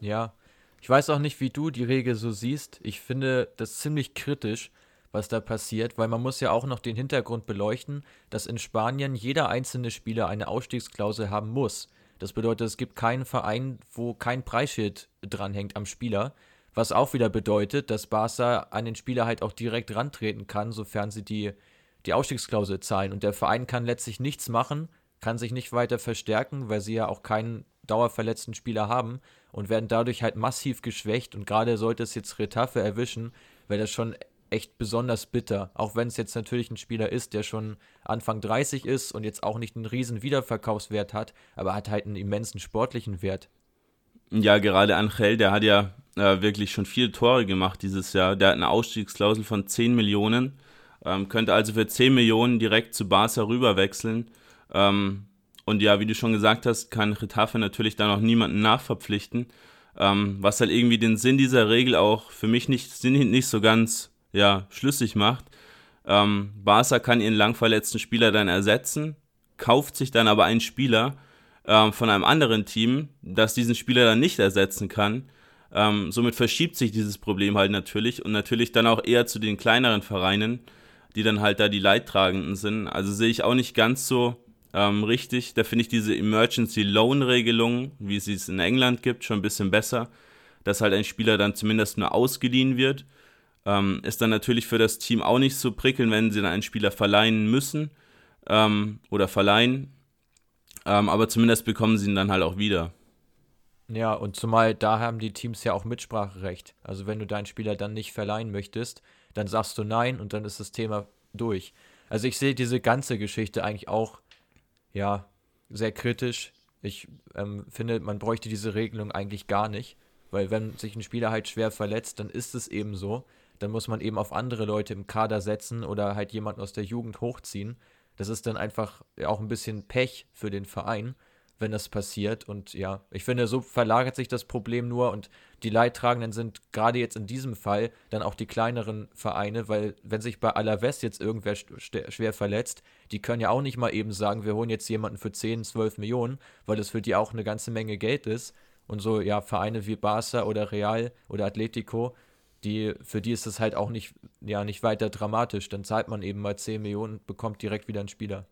Ja, ich weiß auch nicht, wie du die Regel so siehst. Ich finde das ziemlich kritisch, was da passiert, weil man muss ja auch noch den Hintergrund beleuchten, dass in Spanien jeder einzelne Spieler eine Ausstiegsklausel haben muss. Das bedeutet, es gibt keinen Verein, wo kein Preisschild dranhängt am Spieler. Was auch wieder bedeutet, dass Barca an den Spieler halt auch direkt rantreten kann, sofern sie die, die Ausstiegsklausel zahlen. Und der Verein kann letztlich nichts machen, kann sich nicht weiter verstärken, weil sie ja auch keinen dauerverletzten Spieler haben und werden dadurch halt massiv geschwächt. Und gerade sollte es jetzt Retafe erwischen, wäre das schon echt besonders bitter. Auch wenn es jetzt natürlich ein Spieler ist, der schon Anfang 30 ist und jetzt auch nicht einen riesen Wiederverkaufswert hat, aber hat halt einen immensen sportlichen Wert. Ja, gerade Angel, der hat ja äh, wirklich schon viele Tore gemacht dieses Jahr. Der hat eine Ausstiegsklausel von 10 Millionen, ähm, könnte also für 10 Millionen direkt zu Barca rüberwechseln. Ähm, und ja, wie du schon gesagt hast, kann Retafe natürlich da noch niemanden nachverpflichten. Ähm, was halt irgendwie den Sinn dieser Regel auch für mich nicht, nicht so ganz ja, schlüssig macht. Ähm, Barca kann ihren langverletzten Spieler dann ersetzen, kauft sich dann aber einen Spieler ähm, von einem anderen Team, das diesen Spieler dann nicht ersetzen kann. Ähm, somit verschiebt sich dieses Problem halt natürlich und natürlich dann auch eher zu den kleineren Vereinen, die dann halt da die Leidtragenden sind. Also sehe ich auch nicht ganz so ähm, richtig. Da finde ich diese Emergency Loan Regelung, wie es es in England gibt, schon ein bisschen besser, dass halt ein Spieler dann zumindest nur ausgeliehen wird. Ähm, ist dann natürlich für das Team auch nicht so prickelnd, wenn sie dann einen Spieler verleihen müssen ähm, oder verleihen. Ähm, aber zumindest bekommen sie ihn dann halt auch wieder. Ja, und zumal da haben die Teams ja auch Mitspracherecht. Also wenn du deinen Spieler dann nicht verleihen möchtest, dann sagst du nein und dann ist das Thema durch. Also ich sehe diese ganze Geschichte eigentlich auch, ja, sehr kritisch. Ich ähm, finde, man bräuchte diese Regelung eigentlich gar nicht, weil wenn sich ein Spieler halt schwer verletzt, dann ist es eben so. Dann muss man eben auf andere Leute im Kader setzen oder halt jemanden aus der Jugend hochziehen. Das ist dann einfach auch ein bisschen Pech für den Verein, wenn das passiert. Und ja, ich finde, so verlagert sich das Problem nur und die Leidtragenden sind gerade jetzt in diesem Fall dann auch die kleineren Vereine, weil wenn sich bei Alaves jetzt irgendwer schwer verletzt, die können ja auch nicht mal eben sagen, wir holen jetzt jemanden für 10, 12 Millionen, weil das für die auch eine ganze Menge Geld ist. Und so, ja, Vereine wie Barca oder Real oder Atletico, die, für die ist das halt auch nicht, ja, nicht weiter dramatisch. Dann zahlt man eben mal 10 Millionen, bekommt direkt wieder einen Spieler.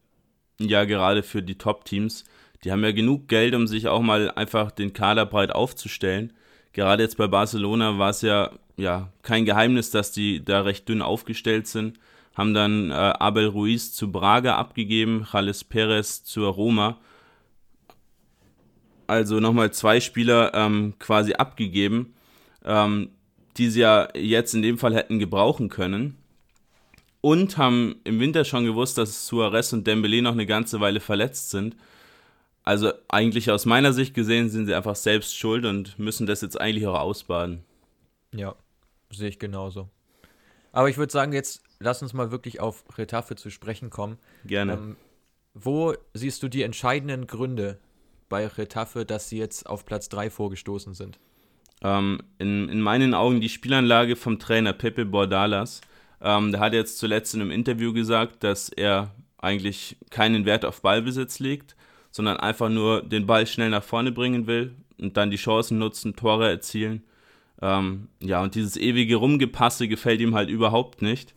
Ja, gerade für die Top-Teams. Die haben ja genug Geld, um sich auch mal einfach den Kader breit aufzustellen. Gerade jetzt bei Barcelona war es ja, ja kein Geheimnis, dass die da recht dünn aufgestellt sind. Haben dann äh, Abel Ruiz zu Braga abgegeben, Jales Perez zur Roma. Also nochmal zwei Spieler ähm, quasi abgegeben, ähm, die sie ja jetzt in dem Fall hätten gebrauchen können und haben im Winter schon gewusst, dass Suarez und Dembele noch eine ganze Weile verletzt sind. Also eigentlich aus meiner Sicht gesehen sind sie einfach selbst schuld und müssen das jetzt eigentlich auch ausbaden. Ja, sehe ich genauso. Aber ich würde sagen, jetzt lass uns mal wirklich auf Retafe zu sprechen kommen. Gerne. Ähm, wo siehst du die entscheidenden Gründe bei Retafe, dass sie jetzt auf Platz 3 vorgestoßen sind? Ähm, in, in meinen Augen die Spielanlage vom Trainer Pepe Bordalas. Ähm, der hat jetzt zuletzt in einem Interview gesagt, dass er eigentlich keinen Wert auf Ballbesitz legt, sondern einfach nur den Ball schnell nach vorne bringen will und dann die Chancen nutzen, Tore erzielen. Ähm, ja, und dieses ewige Rumgepasse gefällt ihm halt überhaupt nicht.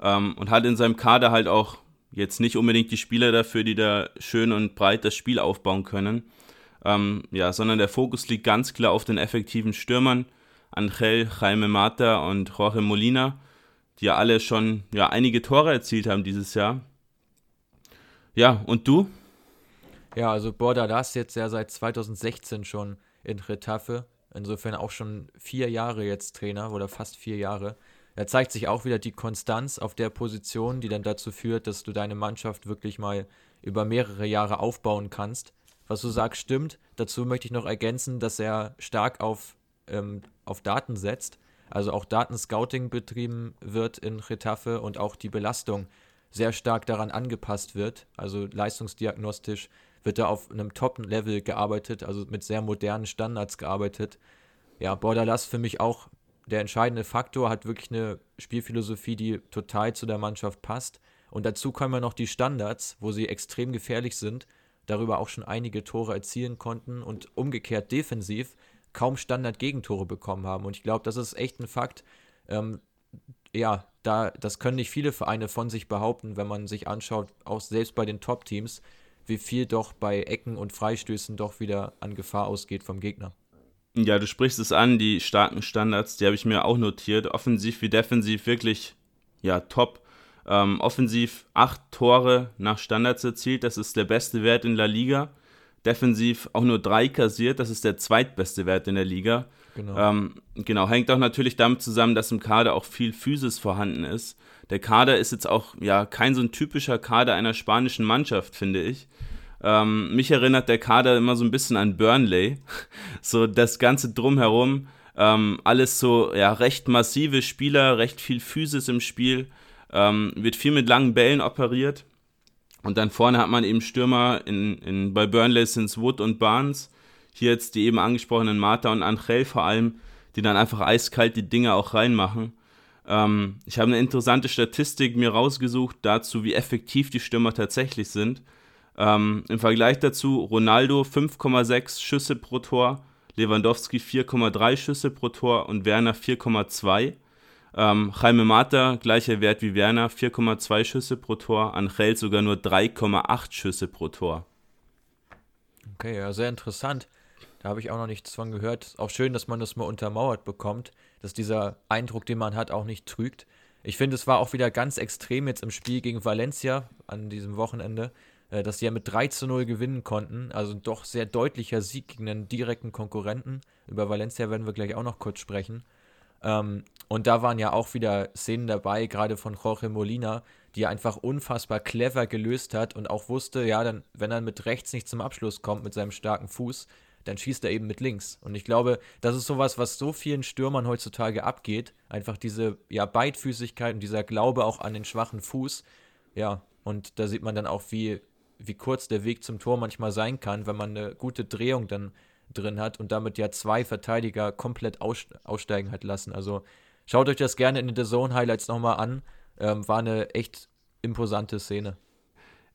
Ähm, und hat in seinem Kader halt auch jetzt nicht unbedingt die Spieler dafür, die da schön und breit das Spiel aufbauen können. Ähm, ja, sondern der Fokus liegt ganz klar auf den effektiven Stürmern, Angel, Jaime Mata und Jorge Molina die ja alle schon ja, einige Tore erzielt haben dieses Jahr. Ja, und du? Ja, also Bordalas jetzt ja seit 2016 schon in Retafe. Insofern auch schon vier Jahre jetzt Trainer oder fast vier Jahre. Da zeigt sich auch wieder die Konstanz auf der Position, die dann dazu führt, dass du deine Mannschaft wirklich mal über mehrere Jahre aufbauen kannst. Was du sagst, stimmt. Dazu möchte ich noch ergänzen, dass er stark auf, ähm, auf Daten setzt also auch Datenscouting betrieben wird in Retafe und auch die Belastung sehr stark daran angepasst wird. Also leistungsdiagnostisch wird da auf einem Top-Level gearbeitet, also mit sehr modernen Standards gearbeitet. Ja, Bordalas für mich auch der entscheidende Faktor, hat wirklich eine Spielphilosophie, die total zu der Mannschaft passt. Und dazu kommen noch die Standards, wo sie extrem gefährlich sind, darüber auch schon einige Tore erzielen konnten und umgekehrt defensiv kaum Standard-Gegentore bekommen haben. Und ich glaube, das ist echt ein Fakt. Ähm, ja, da, das können nicht viele Vereine von sich behaupten, wenn man sich anschaut, auch selbst bei den Top-Teams, wie viel doch bei Ecken und Freistößen doch wieder an Gefahr ausgeht vom Gegner. Ja, du sprichst es an, die starken Standards, die habe ich mir auch notiert. Offensiv wie defensiv wirklich, ja, top. Ähm, offensiv acht Tore nach Standards erzielt, das ist der beste Wert in La Liga defensiv auch nur drei kassiert. Das ist der zweitbeste Wert in der Liga. Genau. Ähm, genau, hängt auch natürlich damit zusammen, dass im Kader auch viel Physis vorhanden ist. Der Kader ist jetzt auch ja kein so ein typischer Kader einer spanischen Mannschaft, finde ich. Ähm, mich erinnert der Kader immer so ein bisschen an Burnley. so das Ganze drumherum. Ähm, alles so ja, recht massive Spieler, recht viel Physis im Spiel. Ähm, wird viel mit langen Bällen operiert. Und dann vorne hat man eben Stürmer, in, in, bei Burnley sind es Wood und Barnes. Hier jetzt die eben angesprochenen Marta und Angel vor allem, die dann einfach eiskalt die Dinge auch reinmachen. Ähm, ich habe eine interessante Statistik mir rausgesucht dazu, wie effektiv die Stürmer tatsächlich sind. Ähm, Im Vergleich dazu Ronaldo 5,6 Schüsse pro Tor, Lewandowski 4,3 Schüsse pro Tor und Werner 4,2. Ähm, Jaime Mata, gleicher Wert wie Werner, 4,2 Schüsse pro Tor. Angel sogar nur 3,8 Schüsse pro Tor. Okay, ja, sehr interessant. Da habe ich auch noch nichts von gehört. Auch schön, dass man das mal untermauert bekommt, dass dieser Eindruck, den man hat, auch nicht trügt. Ich finde, es war auch wieder ganz extrem jetzt im Spiel gegen Valencia an diesem Wochenende, äh, dass sie ja mit 3 zu 0 gewinnen konnten. Also doch sehr deutlicher Sieg gegen einen direkten Konkurrenten. Über Valencia werden wir gleich auch noch kurz sprechen. Ähm, und da waren ja auch wieder Szenen dabei, gerade von Jorge Molina, die er einfach unfassbar clever gelöst hat und auch wusste, ja, dann, wenn er mit rechts nicht zum Abschluss kommt mit seinem starken Fuß, dann schießt er eben mit links. Und ich glaube, das ist sowas, was so vielen Stürmern heutzutage abgeht. Einfach diese ja, Beidfüßigkeit und dieser Glaube auch an den schwachen Fuß. Ja, und da sieht man dann auch, wie wie kurz der Weg zum Tor manchmal sein kann, wenn man eine gute Drehung dann drin hat und damit ja zwei Verteidiger komplett aussteigen hat lassen. Also schaut euch das gerne in den The Zone Highlights nochmal an. Ähm, war eine echt imposante Szene.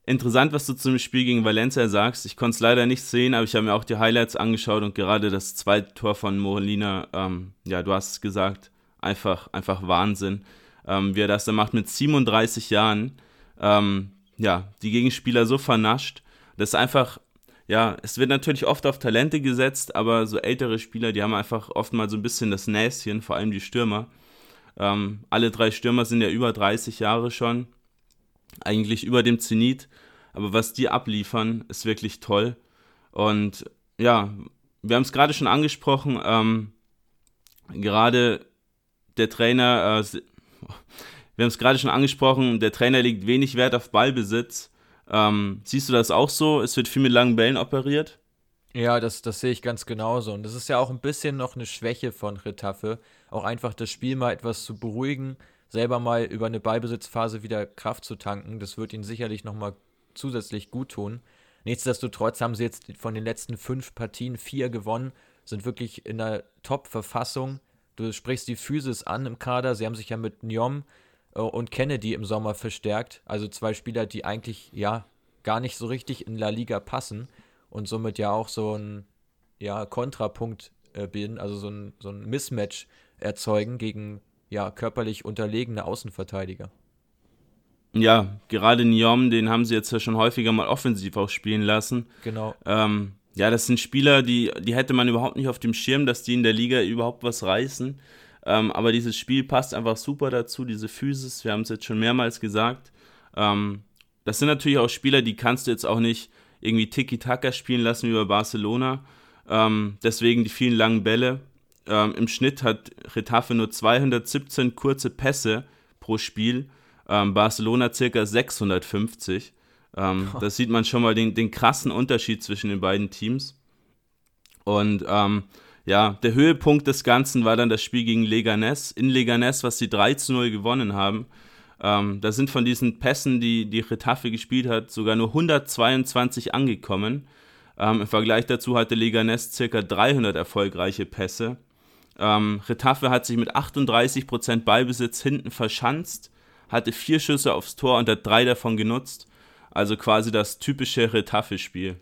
Interessant, was du zum Spiel gegen Valencia sagst. Ich konnte es leider nicht sehen, aber ich habe mir auch die Highlights angeschaut und gerade das zweite Tor von Molina, ähm, ja, du hast es gesagt, einfach, einfach Wahnsinn, ähm, wie er das da macht mit 37 Jahren. Ähm, ja, die Gegenspieler so vernascht. Das ist einfach, ja, es wird natürlich oft auf Talente gesetzt, aber so ältere Spieler, die haben einfach oft mal so ein bisschen das Näschen, vor allem die Stürmer. Ähm, alle drei Stürmer sind ja über 30 Jahre schon eigentlich über dem Zenit. Aber was die abliefern, ist wirklich toll. Und ja, wir haben es gerade schon angesprochen, ähm, gerade der Trainer, äh, wir haben es gerade schon angesprochen, der Trainer legt wenig Wert auf Ballbesitz. Ähm, siehst du das auch so? Es wird viel mit langen Bällen operiert? Ja, das, das sehe ich ganz genauso. Und das ist ja auch ein bisschen noch eine Schwäche von Retaffe, auch einfach das Spiel mal etwas zu beruhigen, selber mal über eine Ballbesitzphase wieder Kraft zu tanken. Das wird ihnen sicherlich nochmal zusätzlich gut tun. Nichtsdestotrotz haben sie jetzt von den letzten fünf Partien vier gewonnen, sind wirklich in einer Top-Verfassung. Du sprichst die Physis an im Kader. Sie haben sich ja mit Njom äh, und Kennedy im Sommer verstärkt. Also zwei Spieler, die eigentlich ja gar nicht so richtig in La Liga passen und somit ja auch so ein ja, Kontrapunkt äh, bilden, also so ein, so ein Mismatch erzeugen gegen ja, körperlich unterlegene Außenverteidiger. Ja, gerade Niom, den haben sie jetzt ja schon häufiger mal offensiv auch spielen lassen. Genau. Ähm, ja, das sind Spieler, die, die hätte man überhaupt nicht auf dem Schirm, dass die in der Liga überhaupt was reißen. Ähm, aber dieses Spiel passt einfach super dazu, diese Physis, wir haben es jetzt schon mehrmals gesagt. Ähm, das sind natürlich auch Spieler, die kannst du jetzt auch nicht irgendwie Tiki-Taka spielen lassen wie bei Barcelona. Ähm, deswegen die vielen langen Bälle. Ähm, Im Schnitt hat Retafe nur 217 kurze Pässe pro Spiel, ähm, Barcelona circa 650. Ähm, oh. Das sieht man schon mal den, den krassen Unterschied zwischen den beiden Teams. Und ähm, ja, der Höhepunkt des Ganzen war dann das Spiel gegen Leganes. In Leganes, was sie 3 zu 0 gewonnen haben. Ähm, da sind von diesen Pässen, die die Retafe gespielt hat, sogar nur 122 angekommen. Ähm, Im Vergleich dazu hatte Leganes circa 300 erfolgreiche Pässe. Ähm, Retafe hat sich mit 38% Ballbesitz hinten verschanzt, hatte vier Schüsse aufs Tor und hat drei davon genutzt. Also quasi das typische Retafe-Spiel.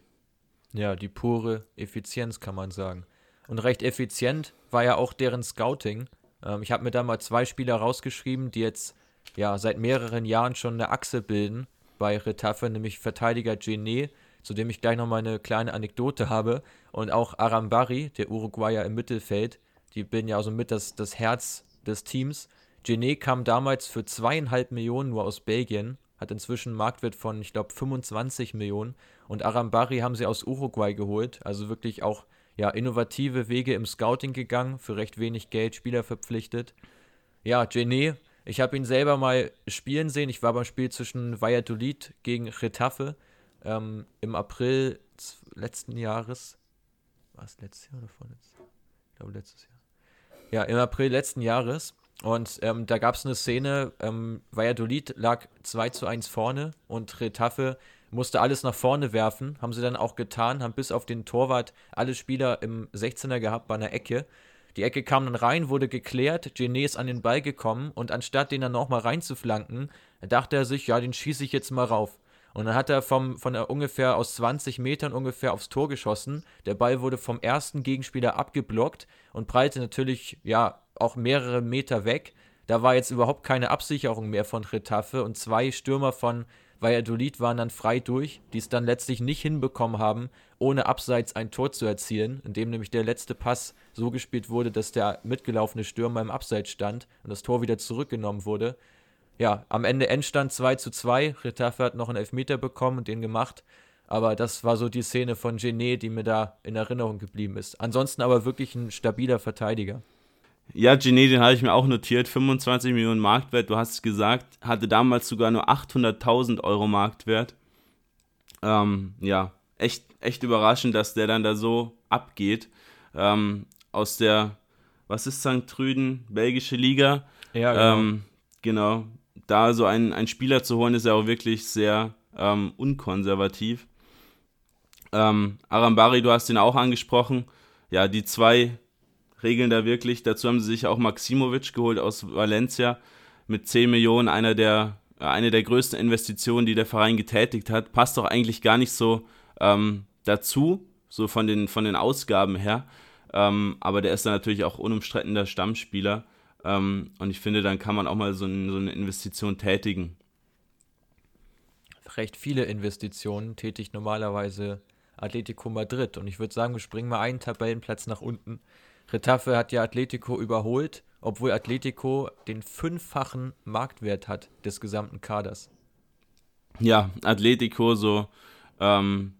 Ja, die pure Effizienz kann man sagen. Und recht effizient war ja auch deren Scouting. Ähm, ich habe mir da mal zwei Spieler rausgeschrieben, die jetzt ja seit mehreren Jahren schon eine Achse bilden bei Retafe, nämlich Verteidiger Gené, zu dem ich gleich nochmal eine kleine Anekdote habe, und auch Arambari, der Uruguayer im Mittelfeld, die bilden ja also mit das, das Herz des Teams. Genet kam damals für zweieinhalb Millionen nur aus Belgien, hat inzwischen einen Marktwert von, ich glaube, 25 Millionen. Und Arambari haben sie aus Uruguay geholt, also wirklich auch ja, innovative Wege im Scouting gegangen, für recht wenig Geld Spieler verpflichtet. Ja, Genet, ich habe ihn selber mal spielen sehen. Ich war beim Spiel zwischen Valladolid gegen Retafe ähm, im April letzten Jahres. War es letztes Jahr oder vorletztes? Ich glaube, letztes Jahr. Ja, im April letzten Jahres. Und ähm, da gab es eine Szene, ähm, Valladolid lag 2 zu 1 vorne und Retafe musste alles nach vorne werfen. Haben sie dann auch getan, haben bis auf den Torwart alle Spieler im 16er gehabt bei einer Ecke. Die Ecke kam dann rein, wurde geklärt, Genet ist an den Ball gekommen und anstatt den dann nochmal reinzuflanken, dachte er sich, ja, den schieße ich jetzt mal rauf. Und dann hat er vom, von ungefähr aus 20 Metern ungefähr aufs Tor geschossen. Der Ball wurde vom ersten Gegenspieler abgeblockt und prallte natürlich, ja, auch mehrere Meter weg. Da war jetzt überhaupt keine Absicherung mehr von Retafe und zwei Stürmer von Valladolid waren dann frei durch, die es dann letztlich nicht hinbekommen haben, ohne abseits ein Tor zu erzielen, indem nämlich der letzte Pass so gespielt wurde, dass der mitgelaufene Stürmer im Abseits stand und das Tor wieder zurückgenommen wurde ja, am Ende Endstand 2 zu 2. Retafe hat noch einen Elfmeter bekommen und den gemacht. Aber das war so die Szene von Genet, die mir da in Erinnerung geblieben ist. Ansonsten aber wirklich ein stabiler Verteidiger. Ja, Genet, den habe ich mir auch notiert. 25 Millionen Marktwert, du hast es gesagt. Hatte damals sogar nur 800.000 Euro Marktwert. Ähm, ja, echt, echt überraschend, dass der dann da so abgeht. Ähm, aus der, was ist St. Trüden, belgische Liga. Ja, genau. Ähm, genau da so einen, einen Spieler zu holen, ist ja auch wirklich sehr, ähm, unkonservativ. Ähm, Arambari, du hast ihn auch angesprochen. Ja, die zwei regeln da wirklich. Dazu haben sie sich auch Maximovic geholt aus Valencia mit 10 Millionen, einer der, eine der größten Investitionen, die der Verein getätigt hat. Passt doch eigentlich gar nicht so ähm, dazu, so von den, von den Ausgaben her. Ähm, aber der ist dann natürlich auch unumstrittener Stammspieler. Ähm, und ich finde, dann kann man auch mal so, ein, so eine Investition tätigen. Recht viele Investitionen tätigt normalerweise Atletico Madrid. Und ich würde sagen, wir springen mal einen Tabellenplatz nach unten. Retafe hat ja Atletico überholt, obwohl Atletico den fünffachen Marktwert hat des gesamten Kaders. Ja, Atletico so ähm,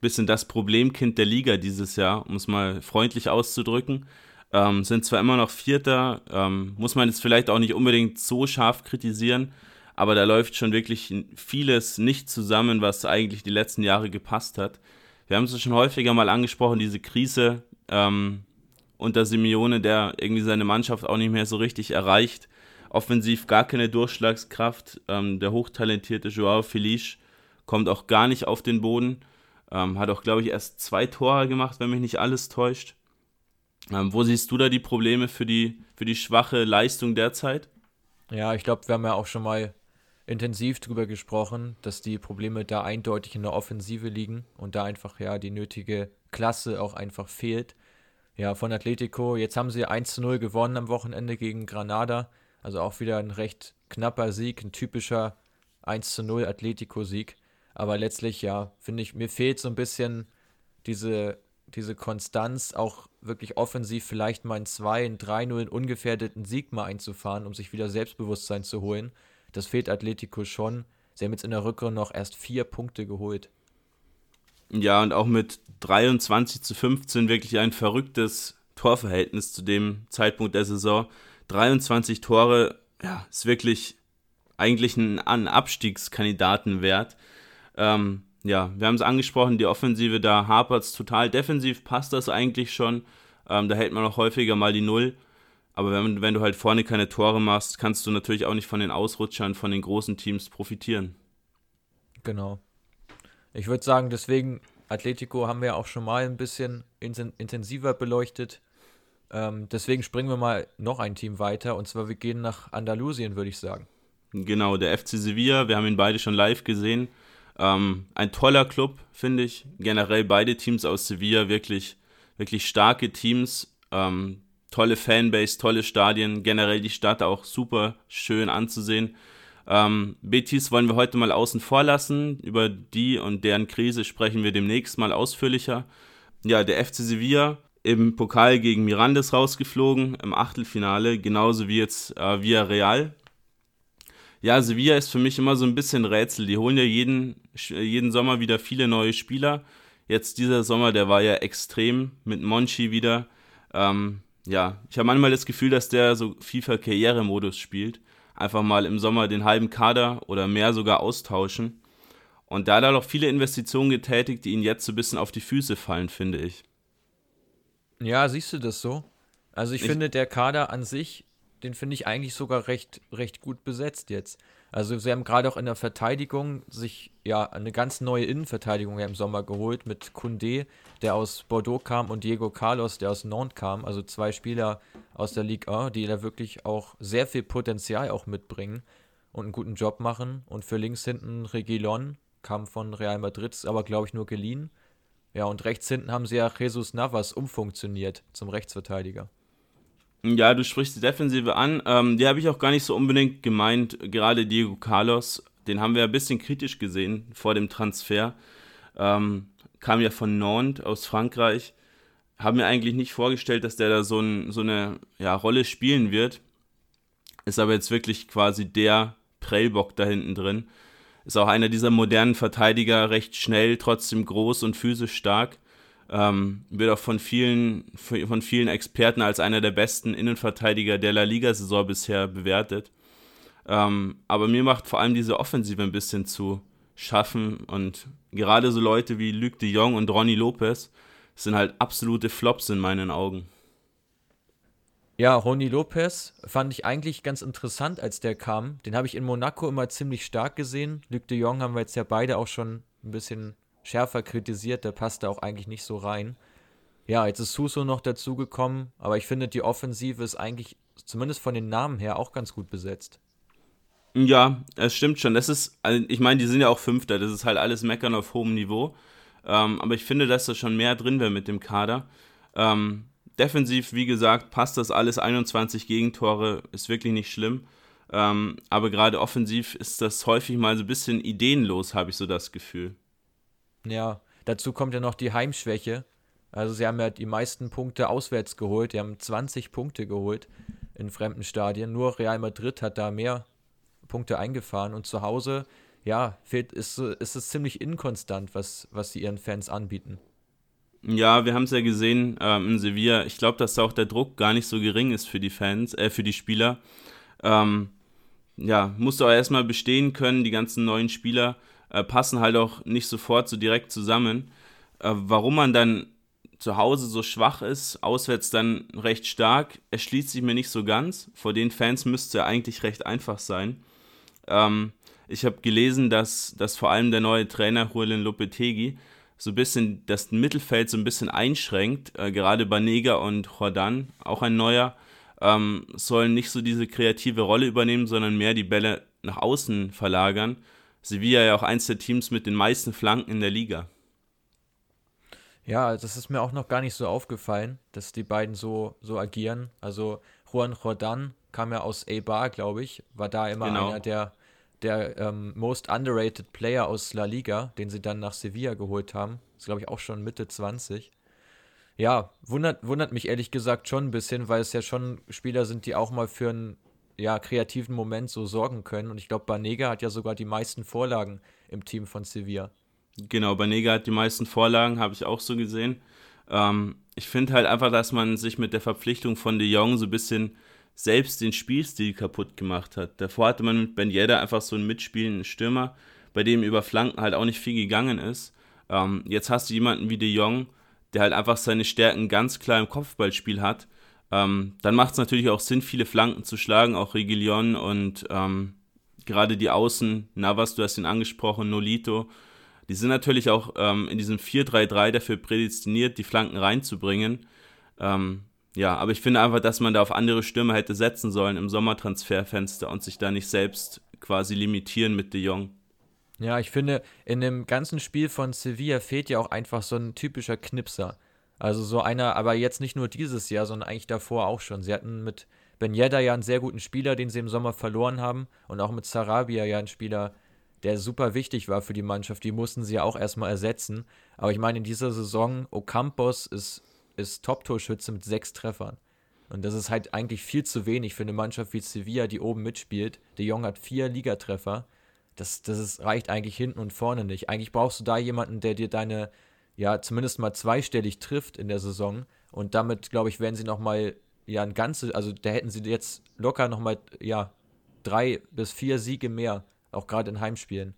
bisschen das Problemkind der Liga dieses Jahr, um es mal freundlich auszudrücken. Ähm, sind zwar immer noch Vierter, ähm, muss man jetzt vielleicht auch nicht unbedingt so scharf kritisieren, aber da läuft schon wirklich vieles nicht zusammen, was eigentlich die letzten Jahre gepasst hat. Wir haben es schon häufiger mal angesprochen, diese Krise ähm, unter Simeone, der irgendwie seine Mannschaft auch nicht mehr so richtig erreicht. Offensiv gar keine Durchschlagskraft. Ähm, der hochtalentierte Joao Felice kommt auch gar nicht auf den Boden. Ähm, hat auch, glaube ich, erst zwei Tore gemacht, wenn mich nicht alles täuscht. Ähm, wo siehst du da die Probleme für die, für die schwache Leistung derzeit? Ja, ich glaube, wir haben ja auch schon mal intensiv darüber gesprochen, dass die Probleme da eindeutig in der Offensive liegen und da einfach ja die nötige Klasse auch einfach fehlt. Ja, von Atletico, jetzt haben sie 1 zu 0 gewonnen am Wochenende gegen Granada, also auch wieder ein recht knapper Sieg, ein typischer 1 zu 0 Atletico-Sieg. Aber letztlich, ja, finde ich, mir fehlt so ein bisschen diese, diese Konstanz, auch wirklich offensiv vielleicht mal ein 2, ein 3-0, einen ungefährdeten Sieg mal einzufahren, um sich wieder Selbstbewusstsein zu holen. Das fehlt Atletico schon. Sie haben jetzt in der Rückrunde noch erst vier Punkte geholt. Ja, und auch mit 23 zu 15 wirklich ein verrücktes Torverhältnis zu dem Zeitpunkt der Saison. 23 Tore, ja, ist wirklich eigentlich ein, ein Abstiegskandidaten wert. Ähm, ja, wir haben es angesprochen, die Offensive, da hapert es total. Defensiv passt das eigentlich schon. Ähm, da hält man auch häufiger mal die Null. Aber wenn, wenn du halt vorne keine Tore machst, kannst du natürlich auch nicht von den Ausrutschern, von den großen Teams profitieren. Genau. Ich würde sagen, deswegen, Atletico haben wir auch schon mal ein bisschen intensiver beleuchtet. Ähm, deswegen springen wir mal noch ein Team weiter. Und zwar, wir gehen nach Andalusien, würde ich sagen. Genau, der FC Sevilla. Wir haben ihn beide schon live gesehen. Ähm, ein toller Club, finde ich. Generell beide Teams aus Sevilla wirklich, wirklich starke Teams. Ähm, tolle Fanbase, tolle Stadien. Generell die Stadt auch super schön anzusehen. Ähm, Betis wollen wir heute mal außen vor lassen. Über die und deren Krise sprechen wir demnächst mal ausführlicher. Ja, der FC Sevilla im Pokal gegen Mirandes rausgeflogen, im Achtelfinale, genauso wie jetzt äh, Villarreal ja, Sevilla ist für mich immer so ein bisschen Rätsel. Die holen ja jeden, jeden Sommer wieder viele neue Spieler. Jetzt dieser Sommer, der war ja extrem mit Monchi wieder. Ähm, ja, ich habe manchmal das Gefühl, dass der so FIFA-Karrieremodus spielt. Einfach mal im Sommer den halben Kader oder mehr sogar austauschen. Und da hat er noch viele Investitionen getätigt, die ihn jetzt so ein bisschen auf die Füße fallen, finde ich. Ja, siehst du das so? Also ich, ich finde, der Kader an sich den finde ich eigentlich sogar recht, recht gut besetzt jetzt. Also sie haben gerade auch in der Verteidigung sich ja eine ganz neue Innenverteidigung im Sommer geholt mit Kunde, der aus Bordeaux kam, und Diego Carlos, der aus Nantes kam. Also zwei Spieler aus der Ligue 1, die da wirklich auch sehr viel Potenzial auch mitbringen und einen guten Job machen. Und für links hinten Reguilon, kam von Real Madrid, aber glaube ich nur geliehen. Ja, und rechts hinten haben sie ja Jesus Navas umfunktioniert zum Rechtsverteidiger. Ja, du sprichst die Defensive an. Ähm, die habe ich auch gar nicht so unbedingt gemeint. Gerade Diego Carlos, den haben wir ein bisschen kritisch gesehen vor dem Transfer. Ähm, kam ja von Nantes aus Frankreich. Haben mir eigentlich nicht vorgestellt, dass der da so, ein, so eine ja, Rolle spielen wird. Ist aber jetzt wirklich quasi der Prellbock da hinten drin. Ist auch einer dieser modernen Verteidiger, recht schnell, trotzdem groß und physisch stark. Ähm, wird auch von vielen, von vielen Experten als einer der besten Innenverteidiger der La Liga-Saison bisher bewertet. Ähm, aber mir macht vor allem diese Offensive ein bisschen zu schaffen und gerade so Leute wie Luc de Jong und Ronny Lopez sind halt absolute Flops in meinen Augen. Ja, Roni Lopez fand ich eigentlich ganz interessant, als der kam. Den habe ich in Monaco immer ziemlich stark gesehen. Luc de Jong haben wir jetzt ja beide auch schon ein bisschen schärfer kritisiert. Der passte auch eigentlich nicht so rein. Ja, jetzt ist Suso noch dazugekommen, aber ich finde, die Offensive ist eigentlich zumindest von den Namen her auch ganz gut besetzt. Ja, es stimmt schon. Das ist, also ich meine, die sind ja auch Fünfter. Das ist halt alles Meckern auf hohem Niveau. Ähm, aber ich finde, dass da schon mehr drin wäre mit dem Kader. Ähm, defensiv, wie gesagt, passt das alles. 21 Gegentore ist wirklich nicht schlimm. Ähm, aber gerade offensiv ist das häufig mal so ein bisschen ideenlos, habe ich so das Gefühl. Ja, dazu kommt ja noch die Heimschwäche. Also sie haben ja die meisten Punkte auswärts geholt. Die haben 20 Punkte geholt in fremden Stadien. Nur Real Madrid hat da mehr Punkte eingefahren. Und zu Hause, ja, fehlt, ist, ist es ziemlich inkonstant, was, was sie ihren Fans anbieten. Ja, wir haben es ja gesehen ähm, in Sevilla. Ich glaube, dass da auch der Druck gar nicht so gering ist für die Fans, äh, für die Spieler. Ähm, ja, musst du auch erstmal bestehen können. Die ganzen neuen Spieler äh, passen halt auch nicht sofort so direkt zusammen. Äh, warum man dann zu Hause so schwach ist, auswärts dann recht stark, erschließt sich mir nicht so ganz. Vor den Fans müsste er eigentlich recht einfach sein. Ähm, ich habe gelesen, dass, dass vor allem der neue Trainer Julian Lopetegi so ein bisschen das Mittelfeld so ein bisschen einschränkt. Äh, gerade Banega und Jordan, auch ein neuer, ähm, sollen nicht so diese kreative Rolle übernehmen, sondern mehr die Bälle nach außen verlagern. Sevilla ja auch eins der Teams mit den meisten Flanken in der Liga. Ja, das ist mir auch noch gar nicht so aufgefallen, dass die beiden so, so agieren. Also Juan Jordan kam ja aus Eibar, glaube ich, war da immer genau. einer der der ähm, most underrated Player aus La Liga, den sie dann nach Sevilla geholt haben. Ist, glaube ich, auch schon Mitte 20. Ja, wundert, wundert mich ehrlich gesagt schon ein bisschen, weil es ja schon Spieler sind, die auch mal für einen ja, kreativen Moment so sorgen können. Und ich glaube, Banega hat ja sogar die meisten Vorlagen im Team von Sevilla. Genau, Banega hat die meisten Vorlagen, habe ich auch so gesehen. Ähm, ich finde halt einfach, dass man sich mit der Verpflichtung von De Jong so ein bisschen selbst den Spielstil kaputt gemacht hat. Davor hatte man mit Ben Yedder einfach so einen mitspielenden Stürmer, bei dem über Flanken halt auch nicht viel gegangen ist. Ähm, jetzt hast du jemanden wie De Jong, der halt einfach seine Stärken ganz klar im Kopfballspiel hat. Ähm, dann macht es natürlich auch Sinn, viele Flanken zu schlagen, auch Regilion und ähm, gerade die Außen, Navas, du hast ihn angesprochen, Nolito, die sind natürlich auch ähm, in diesem 4-3-3 dafür prädestiniert, die Flanken reinzubringen. Ähm, ja, aber ich finde einfach, dass man da auf andere Stürmer hätte setzen sollen im Sommertransferfenster und sich da nicht selbst quasi limitieren mit De Jong. Ja, ich finde, in dem ganzen Spiel von Sevilla fehlt ja auch einfach so ein typischer Knipser. Also so einer, aber jetzt nicht nur dieses Jahr, sondern eigentlich davor auch schon. Sie hatten mit Ben Yedda ja einen sehr guten Spieler, den sie im Sommer verloren haben. Und auch mit Sarabia ja einen Spieler, der super wichtig war für die Mannschaft. Die mussten sie ja auch erstmal ersetzen. Aber ich meine, in dieser Saison, Ocampos ist ist Top-Torschütze mit sechs Treffern. Und das ist halt eigentlich viel zu wenig für eine Mannschaft wie Sevilla, die oben mitspielt. De Jong hat vier Ligatreffer. Das, das ist, reicht eigentlich hinten und vorne nicht. Eigentlich brauchst du da jemanden, der dir deine, ja, zumindest mal zweistellig trifft in der Saison. Und damit, glaube ich, werden sie nochmal, ja, ein ganzes, also da hätten sie jetzt locker nochmal, ja, drei bis vier Siege mehr, auch gerade in Heimspielen.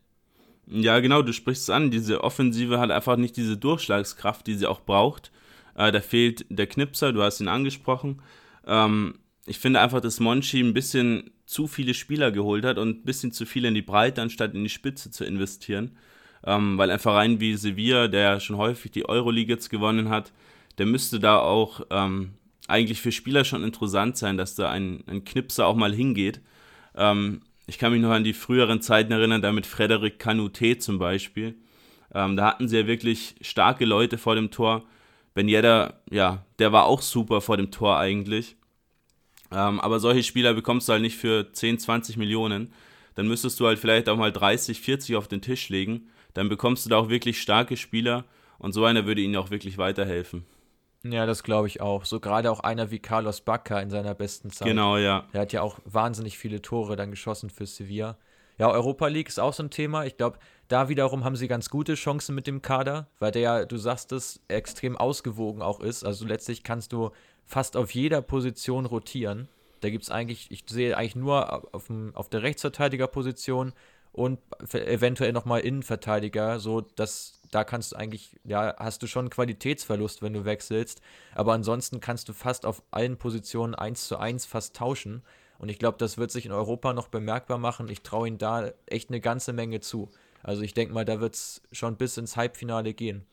Ja, genau, du sprichst es an. Diese Offensive hat einfach nicht diese Durchschlagskraft, die sie auch braucht. Äh, da fehlt der Knipser, du hast ihn angesprochen. Ähm, ich finde einfach, dass Monchi ein bisschen zu viele Spieler geholt hat und ein bisschen zu viel in die Breite, anstatt in die Spitze zu investieren. Ähm, weil ein Verein wie Sevilla, der schon häufig die Euroleague jetzt gewonnen hat, der müsste da auch ähm, eigentlich für Spieler schon interessant sein, dass da ein, ein Knipser auch mal hingeht. Ähm, ich kann mich noch an die früheren Zeiten erinnern, da mit Frederik Canute zum Beispiel. Ähm, da hatten sie ja wirklich starke Leute vor dem Tor, Ben Yedder, ja, der war auch super vor dem Tor eigentlich. Ähm, aber solche Spieler bekommst du halt nicht für 10, 20 Millionen. Dann müsstest du halt vielleicht auch mal 30, 40 auf den Tisch legen. Dann bekommst du da auch wirklich starke Spieler und so einer würde ihnen auch wirklich weiterhelfen. Ja, das glaube ich auch. So gerade auch einer wie Carlos Bacca in seiner besten Zeit. Genau, ja. Der hat ja auch wahnsinnig viele Tore dann geschossen für Sevilla. Ja, Europa League ist auch so ein Thema. Ich glaube, da wiederum haben sie ganz gute Chancen mit dem Kader, weil der ja, du sagst es, extrem ausgewogen auch ist. Also letztlich kannst du fast auf jeder Position rotieren. Da gibt es eigentlich, ich sehe eigentlich nur auf, dem, auf der Rechtsverteidigerposition und eventuell nochmal Innenverteidiger, so dass da kannst du eigentlich, ja, hast du schon Qualitätsverlust, wenn du wechselst. Aber ansonsten kannst du fast auf allen Positionen eins zu eins fast tauschen. Und ich glaube, das wird sich in Europa noch bemerkbar machen. Ich traue ihm da echt eine ganze Menge zu. Also ich denke mal, da wird es schon bis ins Halbfinale gehen.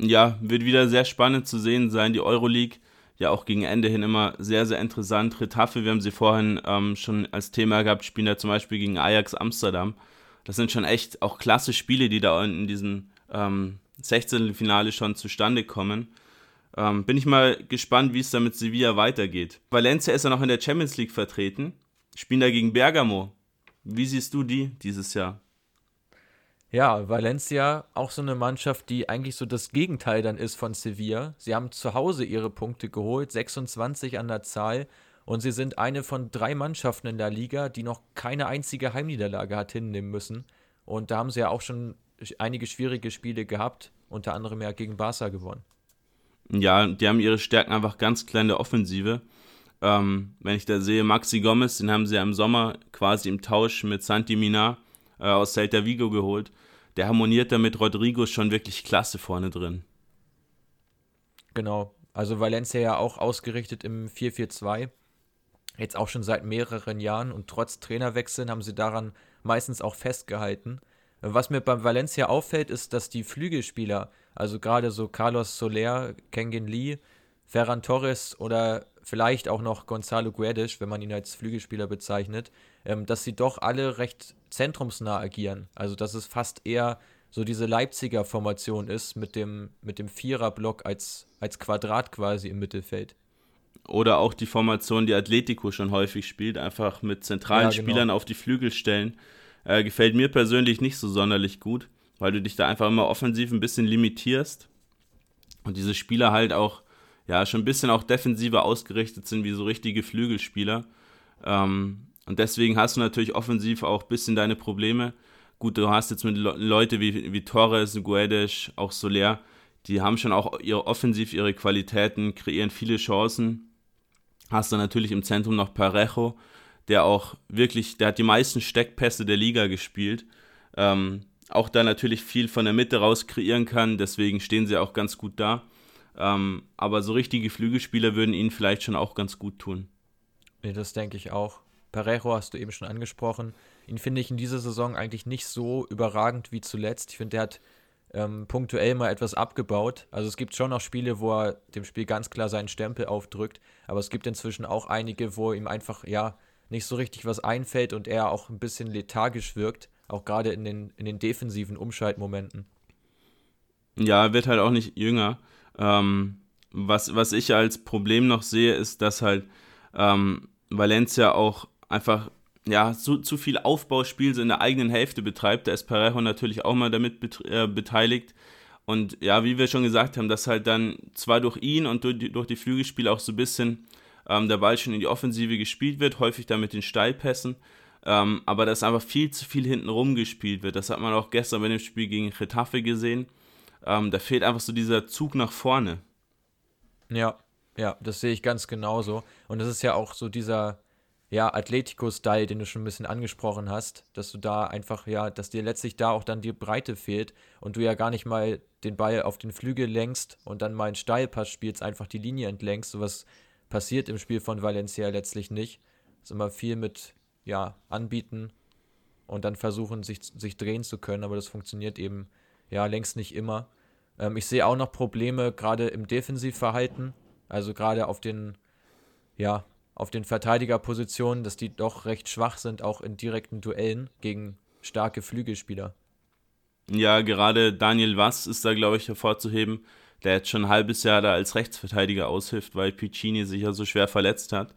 Ja, wird wieder sehr spannend zu sehen sein. Die Euroleague ja auch gegen Ende hin immer sehr, sehr interessant. Retafe, wir haben sie vorhin ähm, schon als Thema gehabt, spielen da zum Beispiel gegen Ajax Amsterdam. Das sind schon echt auch klasse Spiele, die da in diesem ähm, 16. Finale schon zustande kommen. Ähm, bin ich mal gespannt, wie es da mit Sevilla weitergeht. Valencia ist ja noch in der Champions League vertreten, spielen da gegen Bergamo. Wie siehst du die dieses Jahr? Ja, Valencia auch so eine Mannschaft, die eigentlich so das Gegenteil dann ist von Sevilla. Sie haben zu Hause ihre Punkte geholt, 26 an der Zahl. Und sie sind eine von drei Mannschaften in der Liga, die noch keine einzige Heimniederlage hat hinnehmen müssen. Und da haben sie ja auch schon einige schwierige Spiele gehabt, unter anderem ja gegen Barca gewonnen. Ja, die haben ihre Stärken einfach ganz klein in der Offensive. Ähm, wenn ich da sehe, Maxi Gomez, den haben sie ja im Sommer quasi im Tausch mit Santi Minar äh, aus Celta Vigo geholt. Der harmoniert da mit Rodrigo schon wirklich klasse vorne drin. Genau. Also Valencia ja auch ausgerichtet im 4-4-2. Jetzt auch schon seit mehreren Jahren und trotz Trainerwechseln haben sie daran meistens auch festgehalten. Was mir beim Valencia auffällt, ist, dass die Flügelspieler, also gerade so Carlos Soler, Kengin Lee, Ferran Torres oder vielleicht auch noch Gonzalo Guedes, wenn man ihn als Flügelspieler bezeichnet, ähm, dass sie doch alle recht zentrumsnah agieren. Also dass es fast eher so diese Leipziger Formation ist mit dem, mit dem Viererblock als, als Quadrat quasi im Mittelfeld. Oder auch die Formation, die Atletico schon häufig spielt, einfach mit zentralen ja, genau. Spielern auf die Flügel stellen. Äh, gefällt mir persönlich nicht so sonderlich gut, weil du dich da einfach immer offensiv ein bisschen limitierst. Und diese Spieler halt auch, ja, schon ein bisschen auch defensiver ausgerichtet sind, wie so richtige Flügelspieler. Ähm, und deswegen hast du natürlich offensiv auch ein bisschen deine Probleme. Gut, du hast jetzt mit Le Leute wie, wie Torres, Guedes, auch Soler, die haben schon auch ihre offensiv ihre Qualitäten, kreieren viele Chancen. Hast du natürlich im Zentrum noch Parejo, der auch wirklich, der hat die meisten Steckpässe der Liga gespielt. Ähm, auch da natürlich viel von der Mitte raus kreieren kann, deswegen stehen sie auch ganz gut da. Ähm, aber so richtige Flügelspieler würden ihnen vielleicht schon auch ganz gut tun. Nee, das denke ich auch. Parejo hast du eben schon angesprochen. Ihn finde ich in dieser Saison eigentlich nicht so überragend wie zuletzt. Ich finde, der hat ähm, punktuell mal etwas abgebaut. Also es gibt schon noch Spiele, wo er dem Spiel ganz klar seinen Stempel aufdrückt, aber es gibt inzwischen auch einige, wo ihm einfach, ja, nicht so richtig was einfällt und er auch ein bisschen lethargisch wirkt, auch gerade in den, in den defensiven Umschaltmomenten. Ja, er wird halt auch nicht jünger. Ähm, was, was ich als Problem noch sehe, ist, dass halt ähm, Valencia auch einfach ja, zu, zu viel Aufbauspiel so in der eigenen Hälfte betreibt. Da ist Parejo natürlich auch mal damit bet äh, beteiligt. Und ja, wie wir schon gesagt haben, dass halt dann zwar durch ihn und durch die, durch die Flügelspiele auch so ein bisschen ähm, der Ball schon in die Offensive gespielt wird, häufig dann mit den Steilpässen. Ähm, aber dass einfach viel zu viel hinten rum gespielt wird. Das hat man auch gestern bei dem Spiel gegen Retafe gesehen. Ähm, da fehlt einfach so dieser Zug nach vorne. Ja, ja, das sehe ich ganz genauso. Und das ist ja auch so dieser, ja, Atletico-Style, den du schon ein bisschen angesprochen hast, dass du da einfach, ja, dass dir letztlich da auch dann die Breite fehlt und du ja gar nicht mal den Ball auf den Flügel lenkst und dann mal einen Steilpass spielst, einfach die Linie entlängst. Sowas passiert im Spiel von Valencia letztlich nicht. Es ist immer viel mit, ja, anbieten und dann versuchen, sich, sich drehen zu können, aber das funktioniert eben, ja, längst nicht immer. Ähm, ich sehe auch noch Probleme gerade im Defensivverhalten, also gerade auf den, ja, auf den Verteidigerpositionen, dass die doch recht schwach sind, auch in direkten Duellen gegen starke Flügelspieler. Ja, gerade Daniel Wass ist da, glaube ich, hervorzuheben, der jetzt schon ein halbes Jahr da als Rechtsverteidiger aushilft, weil Piccini sich ja so schwer verletzt hat.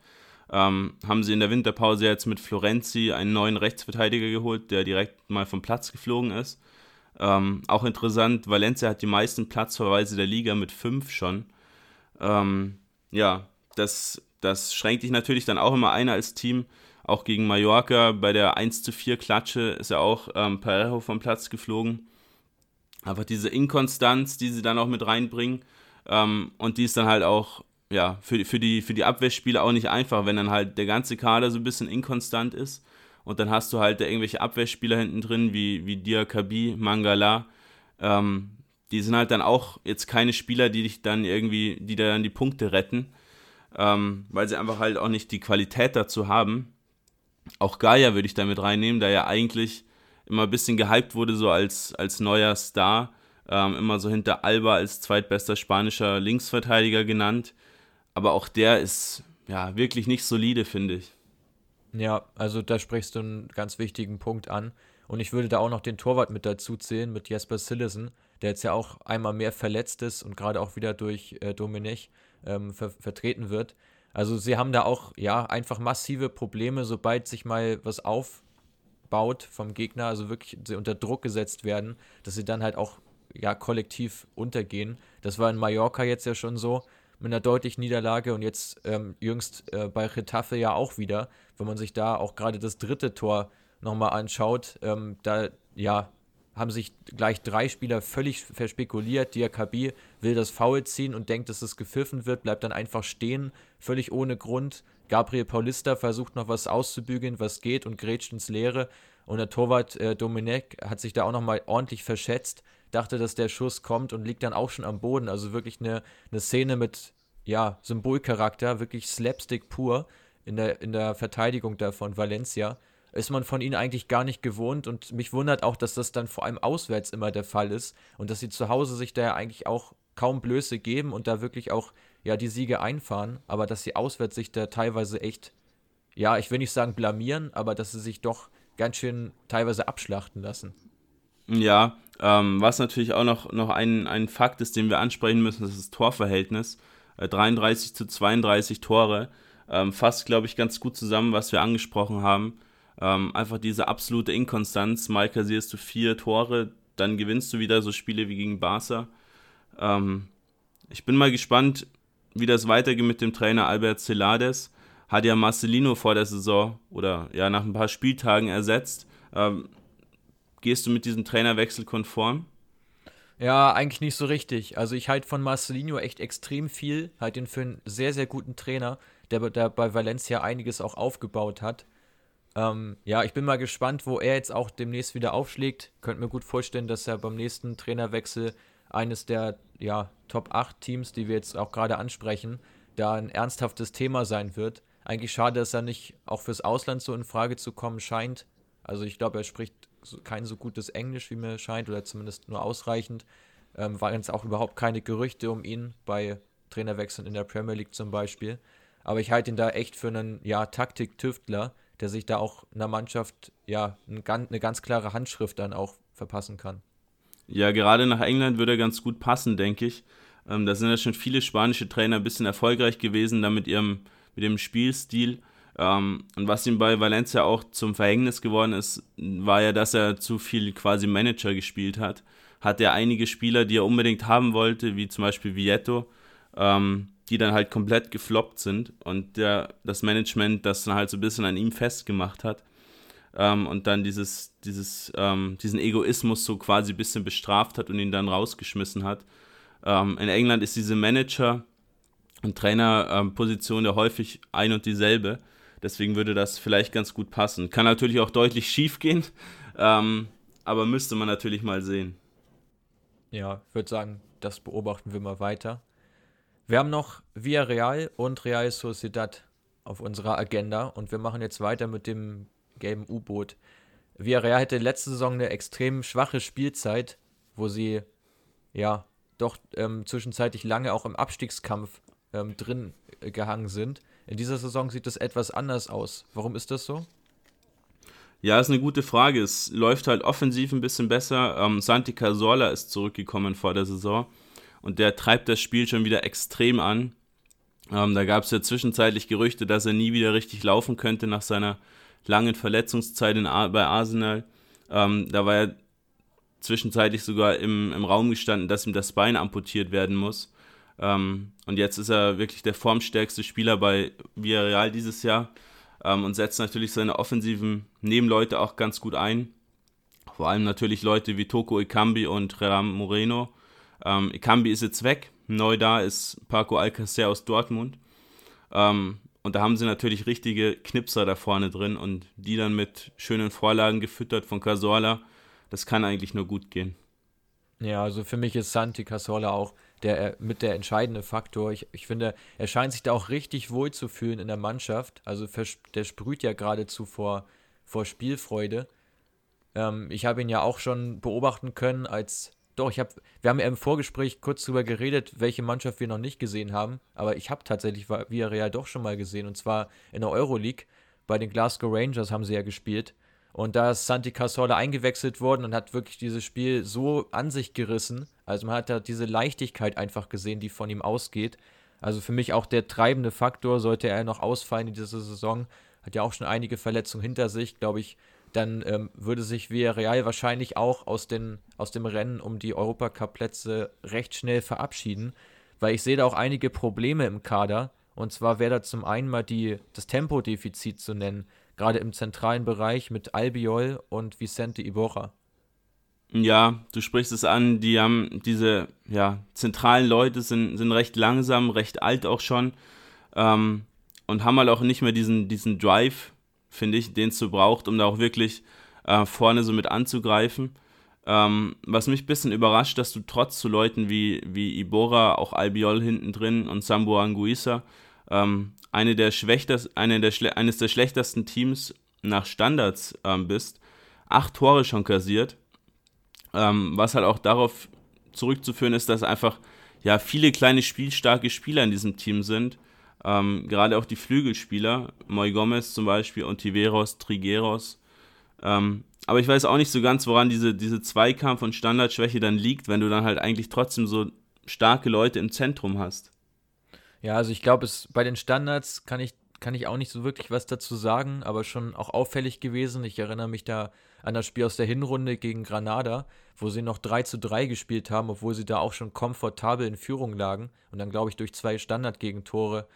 Ähm, haben sie in der Winterpause jetzt mit Florenzi einen neuen Rechtsverteidiger geholt, der direkt mal vom Platz geflogen ist. Ähm, auch interessant, Valencia hat die meisten Platzverweise der Liga mit fünf schon. Ähm, ja, das das schränkt dich natürlich dann auch immer ein als Team. Auch gegen Mallorca bei der 1 zu 4 Klatsche ist ja auch ähm, Parejo vom Platz geflogen. Einfach diese Inkonstanz, die sie dann auch mit reinbringen. Ähm, und die ist dann halt auch ja, für, für, die, für die Abwehrspieler auch nicht einfach, wenn dann halt der ganze Kader so ein bisschen inkonstant ist Und dann hast du halt irgendwelche Abwehrspieler hinten drin, wie, wie Diakabi, Mangala. Ähm, die sind halt dann auch jetzt keine Spieler, die dich dann irgendwie, die dann die Punkte retten, ähm, weil sie einfach halt auch nicht die Qualität dazu haben. Auch Gaia würde ich damit reinnehmen, da ja eigentlich immer ein bisschen gehypt wurde, so als, als neuer Star. Ähm, immer so hinter Alba als zweitbester spanischer Linksverteidiger genannt. Aber auch der ist ja wirklich nicht solide, finde ich. Ja, also da sprichst du einen ganz wichtigen Punkt an. Und ich würde da auch noch den Torwart mit dazu zählen, mit Jesper Sillesen, der jetzt ja auch einmal mehr verletzt ist und gerade auch wieder durch äh, Domenech ähm, ver vertreten wird. Also sie haben da auch ja einfach massive Probleme, sobald sich mal was aufbaut vom Gegner, also wirklich sie unter Druck gesetzt werden, dass sie dann halt auch ja kollektiv untergehen. Das war in Mallorca jetzt ja schon so mit einer deutlichen Niederlage und jetzt ähm, jüngst äh, bei Retafe ja auch wieder, wenn man sich da auch gerade das dritte Tor nochmal anschaut, ähm, da ja haben sich gleich drei Spieler völlig verspekuliert. Diakabi will das Foul ziehen und denkt, dass es gepfiffen wird, bleibt dann einfach stehen, völlig ohne Grund. Gabriel Paulista versucht noch was auszubügeln, was geht und grätscht ins Leere. Und der Torwart äh, Domenech hat sich da auch nochmal ordentlich verschätzt, dachte, dass der Schuss kommt und liegt dann auch schon am Boden. Also wirklich eine, eine Szene mit ja, Symbolcharakter, wirklich Slapstick pur in der, in der Verteidigung da von Valencia ist man von ihnen eigentlich gar nicht gewohnt und mich wundert auch, dass das dann vor allem auswärts immer der Fall ist und dass sie zu Hause sich da ja eigentlich auch kaum Blöße geben und da wirklich auch ja die Siege einfahren, aber dass sie auswärts sich da teilweise echt, ja, ich will nicht sagen blamieren, aber dass sie sich doch ganz schön teilweise abschlachten lassen. Ja, ähm, was natürlich auch noch, noch ein, ein Fakt ist, den wir ansprechen müssen, das ist das Torverhältnis. Äh, 33 zu 32 Tore. Ähm, fasst, glaube ich, ganz gut zusammen, was wir angesprochen haben. Ähm, einfach diese absolute Inkonstanz. Mal kassierst du vier Tore, dann gewinnst du wieder so Spiele wie gegen Barca. Ähm, ich bin mal gespannt, wie das weitergeht mit dem Trainer Albert Celades. Hat ja Marcelino vor der Saison oder ja nach ein paar Spieltagen ersetzt. Ähm, gehst du mit diesem Trainerwechsel konform? Ja, eigentlich nicht so richtig. Also ich halte von Marcelino echt extrem viel, halte ihn für einen sehr, sehr guten Trainer, der, der bei Valencia einiges auch aufgebaut hat. Ähm, ja, ich bin mal gespannt, wo er jetzt auch demnächst wieder aufschlägt. Könnte mir gut vorstellen, dass er beim nächsten Trainerwechsel eines der ja, Top 8 Teams, die wir jetzt auch gerade ansprechen, da ein ernsthaftes Thema sein wird. Eigentlich schade, dass er nicht auch fürs Ausland so in Frage zu kommen scheint. Also ich glaube, er spricht kein so gutes Englisch, wie mir scheint, oder zumindest nur ausreichend. Ähm, waren jetzt auch überhaupt keine Gerüchte um ihn bei Trainerwechseln in der Premier League zum Beispiel. Aber ich halte ihn da echt für einen ja, Taktik-Tüftler, der sich da auch einer Mannschaft ja eine ganz klare Handschrift dann auch verpassen kann. Ja, gerade nach England würde er ganz gut passen, denke ich. Ähm, da sind ja schon viele spanische Trainer ein bisschen erfolgreich gewesen, da mit ihrem, mit ihrem Spielstil. Ähm, und was ihm bei Valencia auch zum Verhängnis geworden ist, war ja, dass er zu viel quasi Manager gespielt hat. Hat er einige Spieler, die er unbedingt haben wollte, wie zum Beispiel Vieto, ähm, die dann halt komplett gefloppt sind und der, das Management das dann halt so ein bisschen an ihm festgemacht hat ähm, und dann dieses, dieses, ähm, diesen Egoismus so quasi ein bisschen bestraft hat und ihn dann rausgeschmissen hat. Ähm, in England ist diese Manager- und Trainerposition ja häufig ein und dieselbe. Deswegen würde das vielleicht ganz gut passen. Kann natürlich auch deutlich schief gehen, ähm, aber müsste man natürlich mal sehen. Ja, ich würde sagen, das beobachten wir mal weiter. Wir haben noch Villarreal und Real Sociedad auf unserer Agenda und wir machen jetzt weiter mit dem gelben U-Boot. Villarreal hatte letzte Saison eine extrem schwache Spielzeit, wo sie ja doch ähm, zwischenzeitlich lange auch im Abstiegskampf ähm, drin äh, gehangen sind. In dieser Saison sieht es etwas anders aus. Warum ist das so? Ja, ist eine gute Frage. Es läuft halt offensiv ein bisschen besser. Ähm, Santi Cazorla ist zurückgekommen vor der Saison und der treibt das Spiel schon wieder extrem an. Ähm, da gab es ja zwischenzeitlich Gerüchte, dass er nie wieder richtig laufen könnte nach seiner langen Verletzungszeit bei Arsenal. Ähm, da war er zwischenzeitlich sogar im, im Raum gestanden, dass ihm das Bein amputiert werden muss. Ähm, und jetzt ist er wirklich der formstärkste Spieler bei Villarreal dieses Jahr ähm, und setzt natürlich seine offensiven Nebenleute auch ganz gut ein. Vor allem natürlich Leute wie Toko Ekambi und Ram Moreno. Ähm, Ikambi ist jetzt weg. Neu da ist Paco Alcacer aus Dortmund. Ähm, und da haben sie natürlich richtige Knipser da vorne drin und die dann mit schönen Vorlagen gefüttert von Casorla. Das kann eigentlich nur gut gehen. Ja, also für mich ist Santi Casola auch der mit der entscheidende Faktor. Ich, ich finde, er scheint sich da auch richtig wohl zu fühlen in der Mannschaft. Also der sprüht ja geradezu vor, vor Spielfreude. Ähm, ich habe ihn ja auch schon beobachten können als doch, ich habe, wir haben ja im Vorgespräch kurz darüber geredet, welche Mannschaft wir noch nicht gesehen haben, aber ich habe tatsächlich Villarreal doch schon mal gesehen und zwar in der Euroleague. Bei den Glasgow Rangers haben sie ja gespielt und da ist Santi Cazorla eingewechselt worden und hat wirklich dieses Spiel so an sich gerissen. Also man hat da diese Leichtigkeit einfach gesehen, die von ihm ausgeht. Also für mich auch der treibende Faktor, sollte er noch ausfallen in dieser Saison. Hat ja auch schon einige Verletzungen hinter sich, glaube ich. Dann ähm, würde sich Villarreal wahrscheinlich auch aus, den, aus dem Rennen um die Europacup-Plätze recht schnell verabschieden, weil ich sehe da auch einige Probleme im Kader. Und zwar wäre da zum einen mal die, das Tempodefizit zu nennen gerade im zentralen Bereich mit Albiol und Vicente Iborra. Ja, du sprichst es an, die haben diese ja, zentralen Leute sind, sind recht langsam, recht alt auch schon ähm, und haben halt auch nicht mehr diesen, diesen Drive, finde ich, den es so braucht, um da auch wirklich äh, vorne so mit anzugreifen. Ähm, was mich ein bisschen überrascht, dass du trotz zu Leuten wie, wie Ibora, auch Albiol hinten drin und Sambo Anguissa, ähm, eine der eine der, eines der schlechtesten Teams nach Standards ähm, bist, acht Tore schon kassiert, ähm, was halt auch darauf zurückzuführen ist, dass einfach ja viele kleine spielstarke Spieler in diesem Team sind. Ähm, gerade auch die Flügelspieler, Moy Gomez zum Beispiel, Ontiveros, Trigueros. Ähm, aber ich weiß auch nicht so ganz, woran diese, diese Zweikampf- und Standardschwäche dann liegt, wenn du dann halt eigentlich trotzdem so starke Leute im Zentrum hast. Ja, also ich glaube, es bei den Standards kann ich, kann ich auch nicht so wirklich was dazu sagen, aber schon auch auffällig gewesen. Ich erinnere mich da an das Spiel aus der Hinrunde gegen Granada, wo sie noch 3 zu 3 gespielt haben, obwohl sie da auch schon komfortabel in Führung lagen und dann, glaube ich, durch zwei Standardgegentore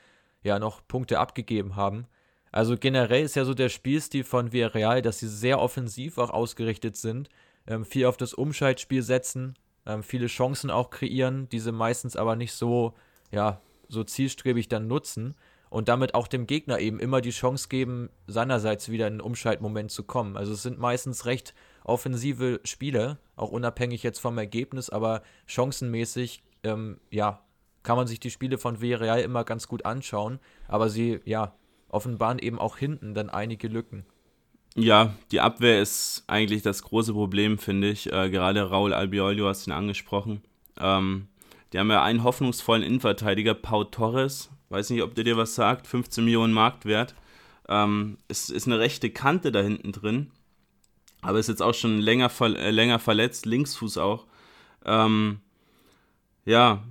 ja noch Punkte abgegeben haben. Also generell ist ja so der Spielstil von Villarreal, dass sie sehr offensiv auch ausgerichtet sind, ähm, viel auf das Umschaltspiel setzen, ähm, viele Chancen auch kreieren, diese meistens aber nicht so, ja, so zielstrebig dann nutzen und damit auch dem Gegner eben immer die Chance geben, seinerseits wieder in einen Umschaltmoment zu kommen. Also es sind meistens recht offensive Spiele, auch unabhängig jetzt vom Ergebnis, aber chancenmäßig, ähm, ja, kann man sich die Spiele von Villarreal immer ganz gut anschauen, aber sie, ja, offenbaren eben auch hinten dann einige Lücken. Ja, die Abwehr ist eigentlich das große Problem, finde ich. Äh, gerade Raul Albiol, du hast ihn angesprochen. Ähm, die haben ja einen hoffnungsvollen Innenverteidiger, Pau Torres. Weiß nicht, ob der dir was sagt. 15 Millionen Marktwert. Ähm, ist, ist eine rechte Kante da hinten drin. Aber ist jetzt auch schon länger, äh, länger verletzt. Linksfuß auch. Ähm, ja,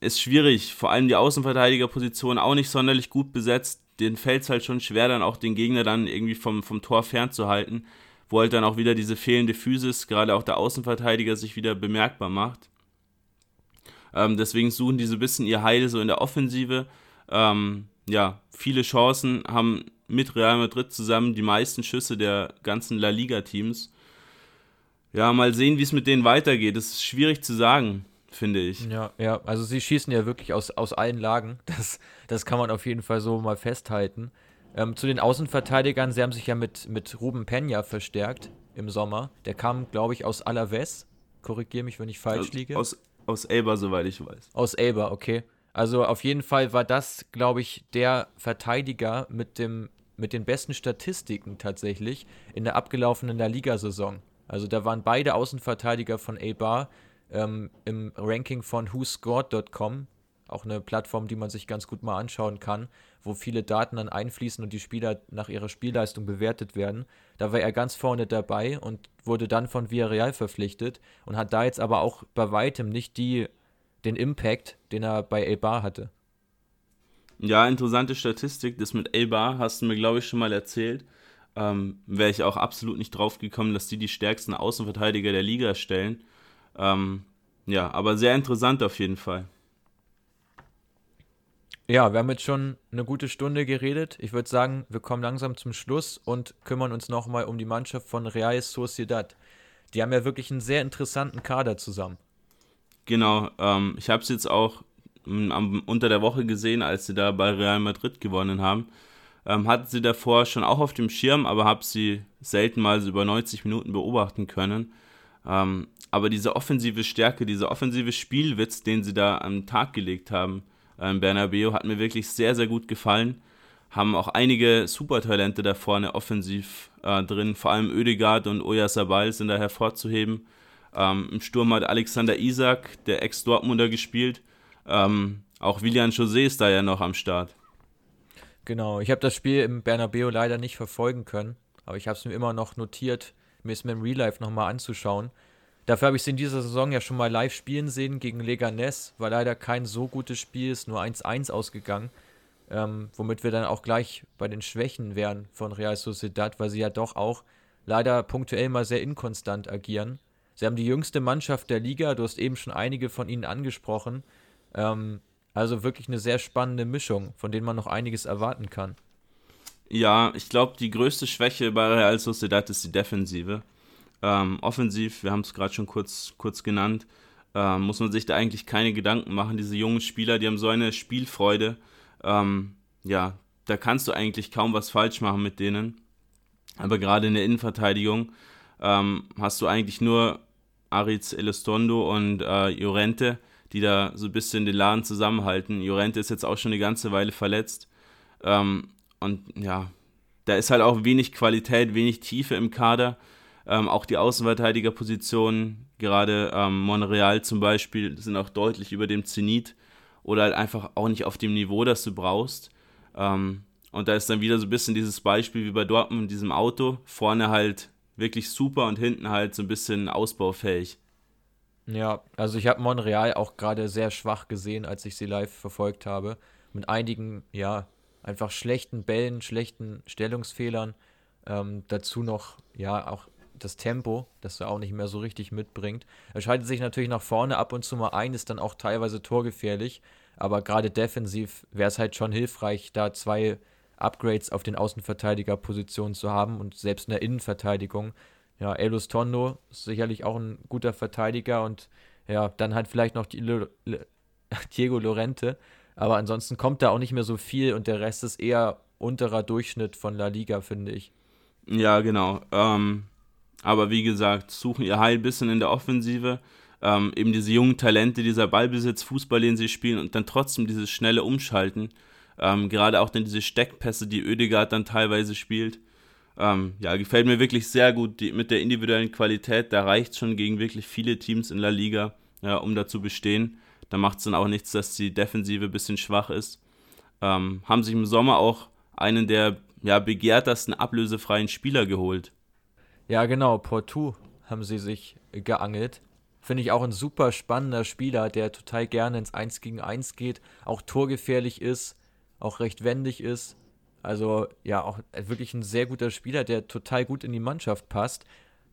ist schwierig. Vor allem die Außenverteidigerposition auch nicht sonderlich gut besetzt. Den fällt es halt schon schwer, dann auch den Gegner dann irgendwie vom, vom Tor fernzuhalten. Wo halt dann auch wieder diese fehlende Physis, gerade auch der Außenverteidiger, sich wieder bemerkbar macht. Ähm, deswegen suchen die so ein bisschen ihr Heil so in der Offensive. Ähm, ja, viele Chancen, haben mit Real Madrid zusammen die meisten Schüsse der ganzen La Liga-Teams. Ja, mal sehen, wie es mit denen weitergeht. Das ist schwierig zu sagen, finde ich. Ja, ja, also sie schießen ja wirklich aus, aus allen Lagen. Das, das kann man auf jeden Fall so mal festhalten. Ähm, zu den Außenverteidigern, sie haben sich ja mit, mit Ruben Peña verstärkt im Sommer. Der kam, glaube ich, aus Alaves. Korrigiere mich, wenn ich falsch aus, liege. Aus aus Elba, soweit ich weiß. Aus Elba, okay. Also auf jeden Fall war das, glaube ich, der Verteidiger mit, dem, mit den besten Statistiken tatsächlich in der abgelaufenen La Liga-Saison. Also da waren beide Außenverteidiger von Elba ähm, im Ranking von WhoScored.com auch eine Plattform, die man sich ganz gut mal anschauen kann, wo viele Daten dann einfließen und die Spieler nach ihrer Spielleistung bewertet werden. Da war er ganz vorne dabei und wurde dann von Villarreal verpflichtet und hat da jetzt aber auch bei weitem nicht die, den Impact, den er bei Eibar hatte. Ja, interessante Statistik. Das mit Eibar hast du mir, glaube ich, schon mal erzählt. Ähm, Wäre ich auch absolut nicht drauf gekommen, dass die die stärksten Außenverteidiger der Liga stellen. Ähm, ja, aber sehr interessant auf jeden Fall. Ja, wir haben jetzt schon eine gute Stunde geredet. Ich würde sagen, wir kommen langsam zum Schluss und kümmern uns nochmal um die Mannschaft von Real Sociedad. Die haben ja wirklich einen sehr interessanten Kader zusammen. Genau, ähm, ich habe es jetzt auch ähm, unter der Woche gesehen, als sie da bei Real Madrid gewonnen haben. Ähm, hatte sie davor schon auch auf dem Schirm, aber habe sie selten mal so über 90 Minuten beobachten können. Ähm, aber diese offensive Stärke, dieser offensive Spielwitz, den sie da am Tag gelegt haben, ähm, Bernabeu, hat mir wirklich sehr, sehr gut gefallen. Haben auch einige Supertalente da vorne offensiv äh, drin, vor allem Oedegaard und Oyarzabal sind da hervorzuheben. Ähm, Im Sturm hat Alexander Isak, der Ex-Dortmunder, gespielt. Ähm, auch Willian José ist da ja noch am Start. Genau, ich habe das Spiel im Bernabeu leider nicht verfolgen können, aber ich habe es mir immer noch notiert, mir es mir im Real Life nochmal anzuschauen. Dafür habe ich es in dieser Saison ja schon mal live spielen sehen gegen Leganés. War leider kein so gutes Spiel, ist nur 1-1 ausgegangen. Ähm, womit wir dann auch gleich bei den Schwächen wären von Real Sociedad, weil sie ja doch auch leider punktuell mal sehr inkonstant agieren. Sie haben die jüngste Mannschaft der Liga, du hast eben schon einige von ihnen angesprochen. Ähm, also wirklich eine sehr spannende Mischung, von denen man noch einiges erwarten kann. Ja, ich glaube, die größte Schwäche bei Real Sociedad ist die Defensive. Ähm, offensiv, wir haben es gerade schon kurz, kurz genannt, ähm, muss man sich da eigentlich keine Gedanken machen. Diese jungen Spieler, die haben so eine Spielfreude. Ähm, ja, da kannst du eigentlich kaum was falsch machen mit denen. Aber gerade in der Innenverteidigung ähm, hast du eigentlich nur Aritz Elistondo und äh, Llorente, die da so ein bisschen den Laden zusammenhalten. Llorente ist jetzt auch schon eine ganze Weile verletzt. Ähm, und ja, da ist halt auch wenig Qualität, wenig Tiefe im Kader. Ähm, auch die Außenverteidigerpositionen, gerade ähm, Monreal zum Beispiel, sind auch deutlich über dem Zenit oder halt einfach auch nicht auf dem Niveau, das du brauchst. Ähm, und da ist dann wieder so ein bisschen dieses Beispiel wie bei Dortmund diesem Auto. Vorne halt wirklich super und hinten halt so ein bisschen ausbaufähig. Ja, also ich habe Monreal auch gerade sehr schwach gesehen, als ich sie live verfolgt habe. Mit einigen, ja, einfach schlechten Bällen, schlechten Stellungsfehlern. Ähm, dazu noch, ja, auch das Tempo, das er auch nicht mehr so richtig mitbringt. Er schaltet sich natürlich nach vorne ab und zu mal ein, ist dann auch teilweise torgefährlich. Aber gerade defensiv wäre es halt schon hilfreich, da zwei Upgrades auf den Außenverteidigerpositionen zu haben und selbst in der Innenverteidigung. Ja, Elus Tondo ist sicherlich auch ein guter Verteidiger und ja, dann halt vielleicht noch Diego Lorente. Aber ansonsten kommt da auch nicht mehr so viel und der Rest ist eher unterer Durchschnitt von La Liga, finde ich. Ja, genau. Ähm, aber wie gesagt, suchen ihr Heil ein bisschen in der Offensive. Ähm, eben diese jungen Talente, dieser Ballbesitz, Fußball, den sie spielen und dann trotzdem dieses schnelle Umschalten. Ähm, gerade auch dann diese Steckpässe, die Oedegaard dann teilweise spielt. Ähm, ja, gefällt mir wirklich sehr gut die, mit der individuellen Qualität. Da reicht schon gegen wirklich viele Teams in La Liga, ja, um da zu bestehen. Da macht es dann auch nichts, dass die Defensive ein bisschen schwach ist. Ähm, haben sich im Sommer auch einen der ja, begehrtesten ablösefreien Spieler geholt. Ja, genau, Portu haben sie sich geangelt. Finde ich auch ein super spannender Spieler, der total gerne ins 1 gegen 1 geht, auch torgefährlich ist, auch recht wendig ist. Also ja, auch wirklich ein sehr guter Spieler, der total gut in die Mannschaft passt.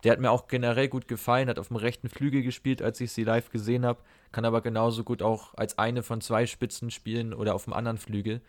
Der hat mir auch generell gut gefallen, hat auf dem rechten Flügel gespielt, als ich sie live gesehen habe, kann aber genauso gut auch als eine von zwei Spitzen spielen oder auf dem anderen Flügel.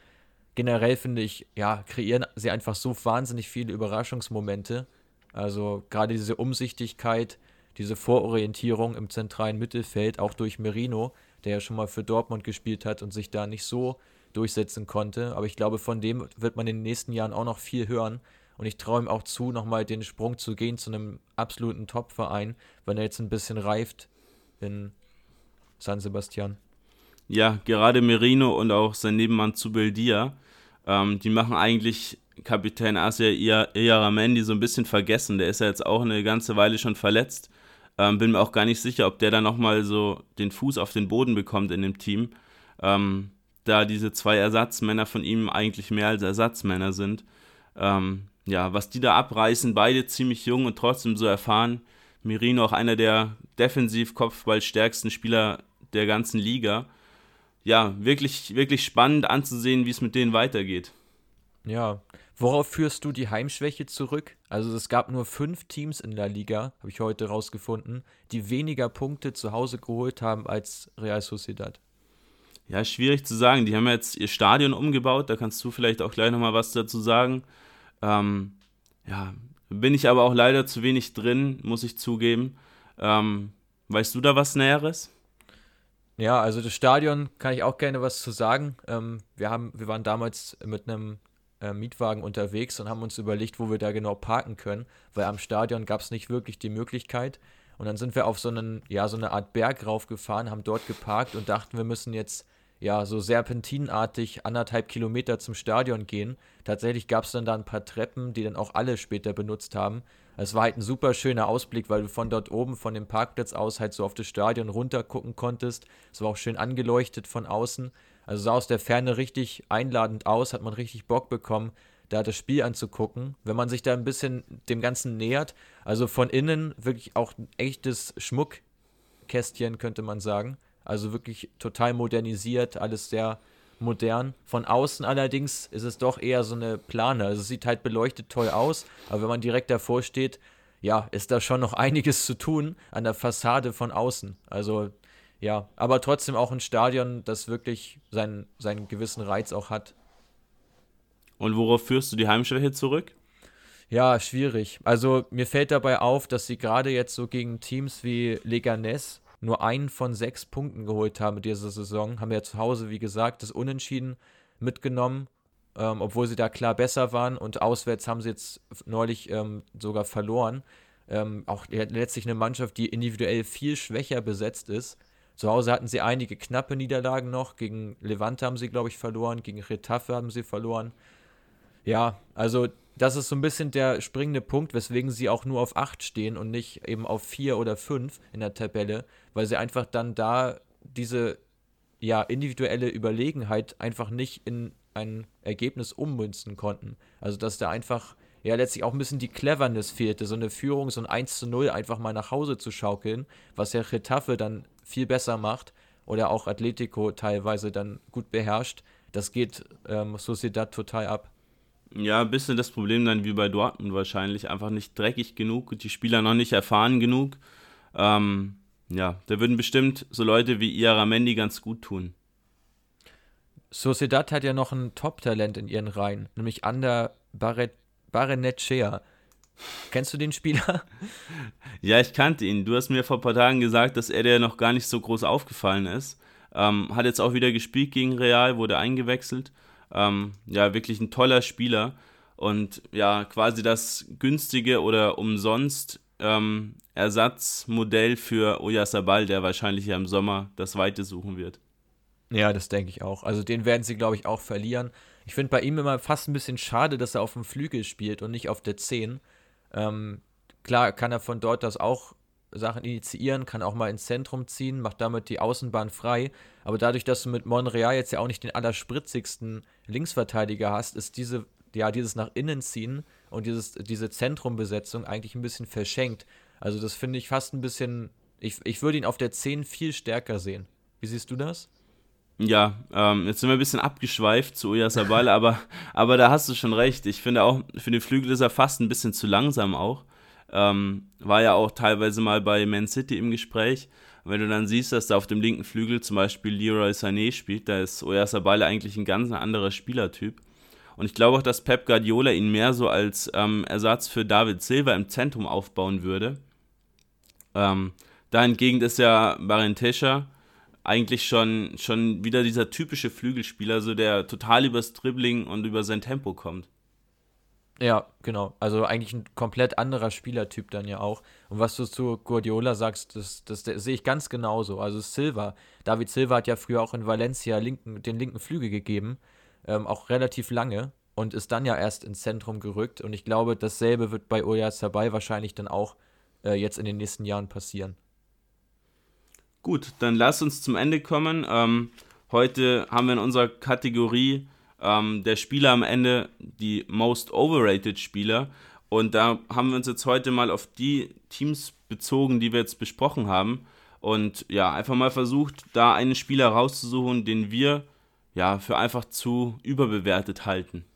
Generell finde ich, ja, kreieren sie einfach so wahnsinnig viele Überraschungsmomente. Also gerade diese Umsichtigkeit, diese Vororientierung im zentralen Mittelfeld, auch durch Merino, der ja schon mal für Dortmund gespielt hat und sich da nicht so durchsetzen konnte. Aber ich glaube, von dem wird man in den nächsten Jahren auch noch viel hören. Und ich traue ihm auch zu, nochmal den Sprung zu gehen zu einem absoluten Top-Verein, wenn er jetzt ein bisschen reift in San Sebastian. Ja, gerade Merino und auch sein Nebenmann Zubeldia, ähm, die machen eigentlich Kapitän Asia Iaramendi so ein bisschen vergessen. Der ist ja jetzt auch eine ganze Weile schon verletzt. Ähm, bin mir auch gar nicht sicher, ob der da nochmal so den Fuß auf den Boden bekommt in dem Team. Ähm, da diese zwei Ersatzmänner von ihm eigentlich mehr als Ersatzmänner sind. Ähm, ja, was die da abreißen, beide ziemlich jung und trotzdem so erfahren. Mirino auch einer der defensiv kopfballstärksten Spieler der ganzen Liga. Ja, wirklich, wirklich spannend anzusehen, wie es mit denen weitergeht. Ja, worauf führst du die Heimschwäche zurück? Also es gab nur fünf Teams in der Liga, habe ich heute rausgefunden, die weniger Punkte zu Hause geholt haben als Real Sociedad. Ja, schwierig zu sagen. Die haben jetzt ihr Stadion umgebaut, da kannst du vielleicht auch gleich nochmal was dazu sagen. Ähm, ja, bin ich aber auch leider zu wenig drin, muss ich zugeben. Ähm, weißt du da was Näheres? Ja, also das Stadion kann ich auch gerne was zu sagen. Ähm, wir, haben, wir waren damals mit einem äh, Mietwagen unterwegs und haben uns überlegt, wo wir da genau parken können, weil am Stadion gab es nicht wirklich die Möglichkeit. Und dann sind wir auf so einen, ja, so eine Art Berg raufgefahren, haben dort geparkt und dachten, wir müssen jetzt ja so serpentinartig anderthalb Kilometer zum Stadion gehen. Tatsächlich gab es dann da ein paar Treppen, die dann auch alle später benutzt haben. Es war halt ein super schöner Ausblick, weil du von dort oben, von dem Parkplatz aus, halt so auf das Stadion runter gucken konntest. Es war auch schön angeleuchtet von außen. Also sah aus der Ferne richtig einladend aus, hat man richtig Bock bekommen, da das Spiel anzugucken. Wenn man sich da ein bisschen dem Ganzen nähert, also von innen wirklich auch ein echtes Schmuckkästchen, könnte man sagen. Also wirklich total modernisiert, alles sehr modern. Von außen allerdings ist es doch eher so eine Plane. Also es sieht halt beleuchtet toll aus, aber wenn man direkt davor steht, ja, ist da schon noch einiges zu tun an der Fassade von außen. Also ja, aber trotzdem auch ein Stadion, das wirklich seinen, seinen gewissen Reiz auch hat. Und worauf führst du die Heimschwäche zurück? Ja, schwierig. Also mir fällt dabei auf, dass sie gerade jetzt so gegen Teams wie Leganes nur einen von sechs Punkten geholt haben in dieser Saison. Haben ja zu Hause, wie gesagt, das Unentschieden mitgenommen, ähm, obwohl sie da klar besser waren. Und auswärts haben sie jetzt neulich ähm, sogar verloren. Ähm, auch letztlich eine Mannschaft, die individuell viel schwächer besetzt ist. Zu Hause hatten sie einige knappe Niederlagen noch. Gegen Levante haben sie, glaube ich, verloren. Gegen Retafe haben sie verloren. Ja, also das ist so ein bisschen der springende Punkt, weswegen sie auch nur auf 8 stehen und nicht eben auf 4 oder 5 in der Tabelle, weil sie einfach dann da diese ja, individuelle Überlegenheit einfach nicht in ein Ergebnis ummünzen konnten. Also dass da einfach ja letztlich auch ein bisschen die Cleverness fehlte, so eine Führung, so ein 1 zu 0 einfach mal nach Hause zu schaukeln, was ja Retafe dann viel besser macht oder auch Atletico teilweise dann gut beherrscht. Das geht ähm, Sociedad total ab. Ja, ein bisschen das Problem dann wie bei Dortmund wahrscheinlich. Einfach nicht dreckig genug, die Spieler noch nicht erfahren genug. Ähm, ja, da würden bestimmt so Leute wie Iaramendi ganz gut tun. Sociedad hat ja noch ein Top-Talent in ihren Reihen, nämlich Ander Barret Barenetchea. Kennst du den Spieler? Ja, ich kannte ihn. Du hast mir vor ein paar Tagen gesagt, dass er dir noch gar nicht so groß aufgefallen ist. Ähm, hat jetzt auch wieder gespielt gegen Real, wurde eingewechselt. Ähm, ja, wirklich ein toller Spieler und ja, quasi das günstige oder umsonst ähm, Ersatzmodell für Oyasabal, der wahrscheinlich ja im Sommer das Weite suchen wird. Ja, das denke ich auch. Also den werden sie, glaube ich, auch verlieren. Ich finde bei ihm immer fast ein bisschen schade, dass er auf dem Flügel spielt und nicht auf der 10. Ähm, klar kann er von dort aus auch Sachen initiieren, kann auch mal ins Zentrum ziehen, macht damit die Außenbahn frei. Aber dadurch, dass du mit Monreal jetzt ja auch nicht den allerspritzigsten Linksverteidiger hast, ist diese, ja, dieses nach innen ziehen und dieses, diese Zentrumbesetzung eigentlich ein bisschen verschenkt. Also das finde ich fast ein bisschen, ich, ich würde ihn auf der 10 viel stärker sehen. Wie siehst du das? Ja, ähm, jetzt sind wir ein bisschen abgeschweift zu Oyasabal, aber, aber da hast du schon recht. Ich finde auch, für den Flügel ist er fast ein bisschen zu langsam auch. Ähm, war ja auch teilweise mal bei Man City im Gespräch. wenn du dann siehst, dass da auf dem linken Flügel zum Beispiel Leroy Sané spielt, da ist Oyasabal eigentlich ein ganz anderer Spielertyp. Und ich glaube auch, dass Pep Guardiola ihn mehr so als ähm, Ersatz für David Silva im Zentrum aufbauen würde. Ähm, dahingegen ist ja Barentescha eigentlich schon, schon wieder dieser typische Flügelspieler, so der total übers Dribbling und über sein Tempo kommt. Ja, genau. Also eigentlich ein komplett anderer Spielertyp dann ja auch. Und was du zu Guardiola sagst, das, das, das sehe ich ganz genauso. Also Silva, David Silva hat ja früher auch in Valencia linken, den linken Flügel gegeben, ähm, auch relativ lange und ist dann ja erst ins Zentrum gerückt. Und ich glaube, dasselbe wird bei Oya Sabay wahrscheinlich dann auch äh, jetzt in den nächsten Jahren passieren. Gut, dann lass uns zum Ende kommen. Ähm, heute haben wir in unserer Kategorie ähm, der Spieler am Ende die Most Overrated Spieler. Und da haben wir uns jetzt heute mal auf die Teams bezogen, die wir jetzt besprochen haben. Und ja, einfach mal versucht, da einen Spieler rauszusuchen, den wir ja für einfach zu überbewertet halten.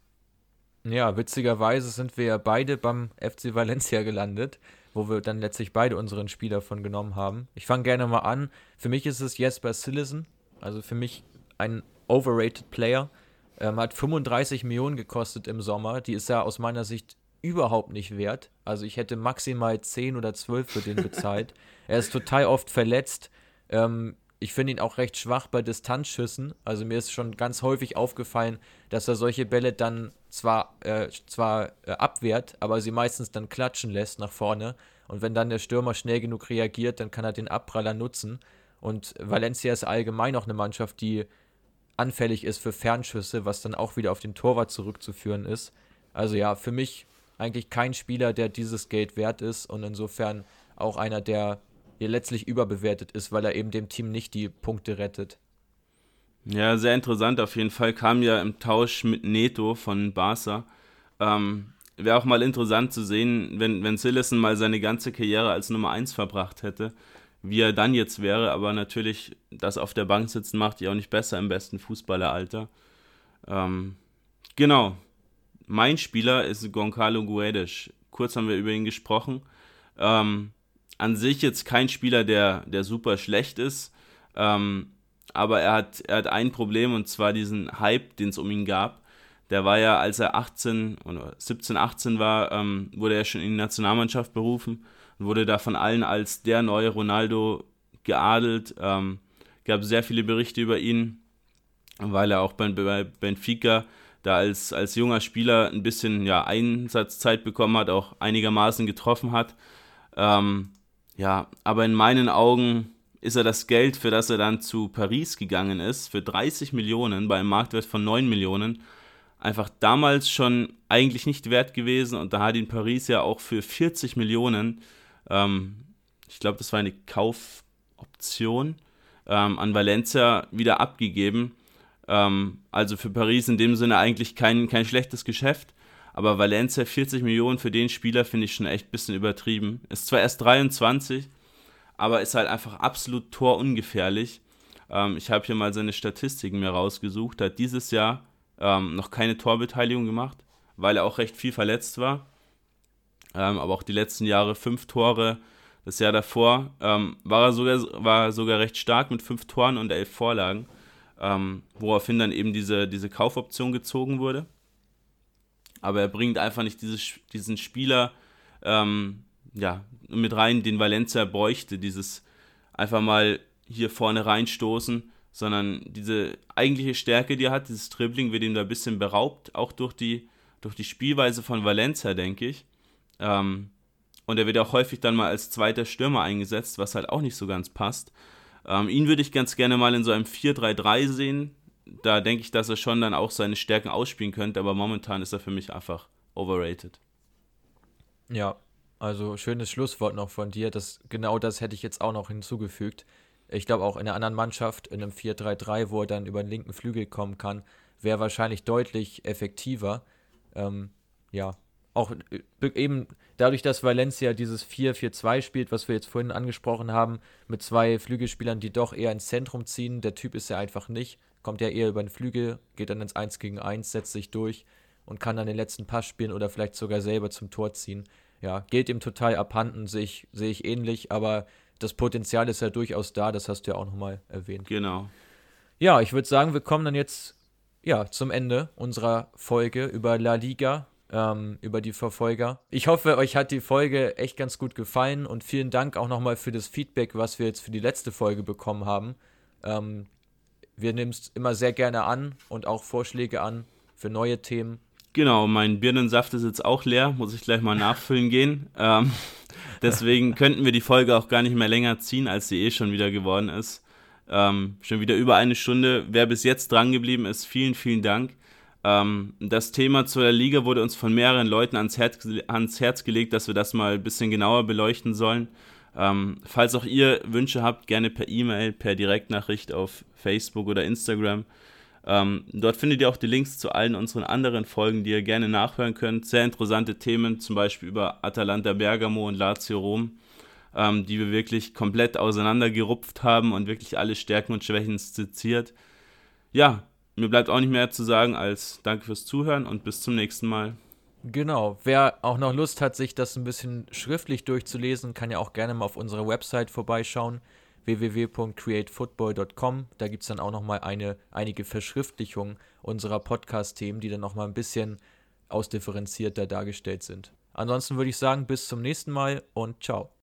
Ja, witzigerweise sind wir ja beide beim FC Valencia gelandet, wo wir dann letztlich beide unseren Spieler von genommen haben. Ich fange gerne mal an. Für mich ist es Jesper Sillison, also für mich ein overrated Player. Ähm, hat 35 Millionen gekostet im Sommer. Die ist ja aus meiner Sicht überhaupt nicht wert. Also ich hätte maximal 10 oder 12 für den bezahlt. er ist total oft verletzt. Ähm, ich finde ihn auch recht schwach bei Distanzschüssen. Also mir ist schon ganz häufig aufgefallen, dass er solche Bälle dann zwar, äh, zwar äh, abwehrt, aber sie meistens dann klatschen lässt nach vorne. Und wenn dann der Stürmer schnell genug reagiert, dann kann er den Abpraller nutzen. Und Valencia ist allgemein auch eine Mannschaft, die anfällig ist für Fernschüsse, was dann auch wieder auf den Torwart zurückzuführen ist. Also ja, für mich eigentlich kein Spieler, der dieses Geld wert ist und insofern auch einer, der hier letztlich überbewertet ist, weil er eben dem Team nicht die Punkte rettet. Ja, sehr interessant auf jeden Fall. Kam ja im Tausch mit Neto von Barca. Ähm, Wäre auch mal interessant zu sehen, wenn, wenn Sillison mal seine ganze Karriere als Nummer 1 verbracht hätte, wie er dann jetzt wäre. Aber natürlich, das auf der Bank sitzen macht ja auch nicht besser im besten Fußballeralter. Ähm, genau. Mein Spieler ist Goncalo Guedes. Kurz haben wir über ihn gesprochen. Ähm, an sich jetzt kein Spieler, der, der super schlecht ist. Ähm, aber er hat, er hat ein Problem und zwar diesen Hype, den es um ihn gab. Der war ja, als er 18 oder 17, 18 war, ähm, wurde er schon in die Nationalmannschaft berufen und wurde da von allen als der neue Ronaldo geadelt. Ähm, gab sehr viele Berichte über ihn, weil er auch bei, bei Benfica da als, als junger Spieler ein bisschen ja, Einsatzzeit bekommen hat, auch einigermaßen getroffen hat. Ähm, ja, aber in meinen Augen ist er das Geld, für das er dann zu Paris gegangen ist, für 30 Millionen bei einem Marktwert von 9 Millionen, einfach damals schon eigentlich nicht wert gewesen und da hat ihn Paris ja auch für 40 Millionen, ähm, ich glaube, das war eine Kaufoption, ähm, an Valencia wieder abgegeben. Ähm, also für Paris in dem Sinne eigentlich kein, kein schlechtes Geschäft. Aber Valencia 40 Millionen für den Spieler finde ich schon echt ein bisschen übertrieben. Ist zwar erst 23, aber ist halt einfach absolut torungefährlich. Ähm, ich habe hier mal seine Statistiken mir rausgesucht. Hat dieses Jahr ähm, noch keine Torbeteiligung gemacht, weil er auch recht viel verletzt war. Ähm, aber auch die letzten Jahre fünf Tore. Das Jahr davor ähm, war er sogar, war sogar recht stark mit fünf Toren und elf Vorlagen, ähm, woraufhin dann eben diese, diese Kaufoption gezogen wurde aber er bringt einfach nicht dieses, diesen Spieler ähm, ja, mit rein, den Valencia bräuchte, dieses einfach mal hier vorne reinstoßen, sondern diese eigentliche Stärke, die er hat, dieses Dribbling wird ihm da ein bisschen beraubt, auch durch die, durch die Spielweise von Valencia, denke ich. Ähm, und er wird auch häufig dann mal als zweiter Stürmer eingesetzt, was halt auch nicht so ganz passt. Ähm, ihn würde ich ganz gerne mal in so einem 4-3-3 sehen, da denke ich, dass er schon dann auch seine Stärken ausspielen könnte, aber momentan ist er für mich einfach overrated. Ja, also schönes Schlusswort noch von dir. Das, genau das hätte ich jetzt auch noch hinzugefügt. Ich glaube auch in einer anderen Mannschaft, in einem 4-3-3, wo er dann über den linken Flügel kommen kann, wäre wahrscheinlich deutlich effektiver. Ähm, ja, auch äh, eben dadurch, dass Valencia dieses 4-4-2 spielt, was wir jetzt vorhin angesprochen haben, mit zwei Flügelspielern, die doch eher ins Zentrum ziehen. Der Typ ist ja einfach nicht kommt ja eher über den Flügel, geht dann ins 1 gegen 1, setzt sich durch und kann dann den letzten Pass spielen oder vielleicht sogar selber zum Tor ziehen. Ja, geht ihm total abhanden, sehe ich, sehe ich ähnlich, aber das Potenzial ist ja durchaus da, das hast du ja auch nochmal erwähnt. Genau. Ja, ich würde sagen, wir kommen dann jetzt ja, zum Ende unserer Folge über La Liga, ähm, über die Verfolger. Ich hoffe, euch hat die Folge echt ganz gut gefallen und vielen Dank auch nochmal für das Feedback, was wir jetzt für die letzte Folge bekommen haben. Ähm, wir nehmen es immer sehr gerne an und auch Vorschläge an für neue Themen. Genau, mein Birnensaft ist jetzt auch leer, muss ich gleich mal nachfüllen gehen. Ähm, deswegen könnten wir die Folge auch gar nicht mehr länger ziehen, als sie eh schon wieder geworden ist. Ähm, schon wieder über eine Stunde. Wer bis jetzt dran geblieben ist, vielen, vielen Dank. Ähm, das Thema zur Liga wurde uns von mehreren Leuten ans Herz, ans Herz gelegt, dass wir das mal ein bisschen genauer beleuchten sollen. Ähm, falls auch ihr Wünsche habt, gerne per E-Mail, per Direktnachricht auf Facebook oder Instagram. Ähm, dort findet ihr auch die Links zu allen unseren anderen Folgen, die ihr gerne nachhören könnt. Sehr interessante Themen, zum Beispiel über Atalanta Bergamo und Lazio Rom, ähm, die wir wirklich komplett auseinandergerupft haben und wirklich alle Stärken und Schwächen skizziert. Ja, mir bleibt auch nicht mehr zu sagen als danke fürs Zuhören und bis zum nächsten Mal. Genau. Wer auch noch Lust hat, sich das ein bisschen schriftlich durchzulesen, kann ja auch gerne mal auf unserer Website vorbeischauen www.createfootball.com. Da gibt es dann auch nochmal eine, einige Verschriftlichungen unserer Podcast-Themen, die dann nochmal ein bisschen ausdifferenzierter dargestellt sind. Ansonsten würde ich sagen, bis zum nächsten Mal und ciao.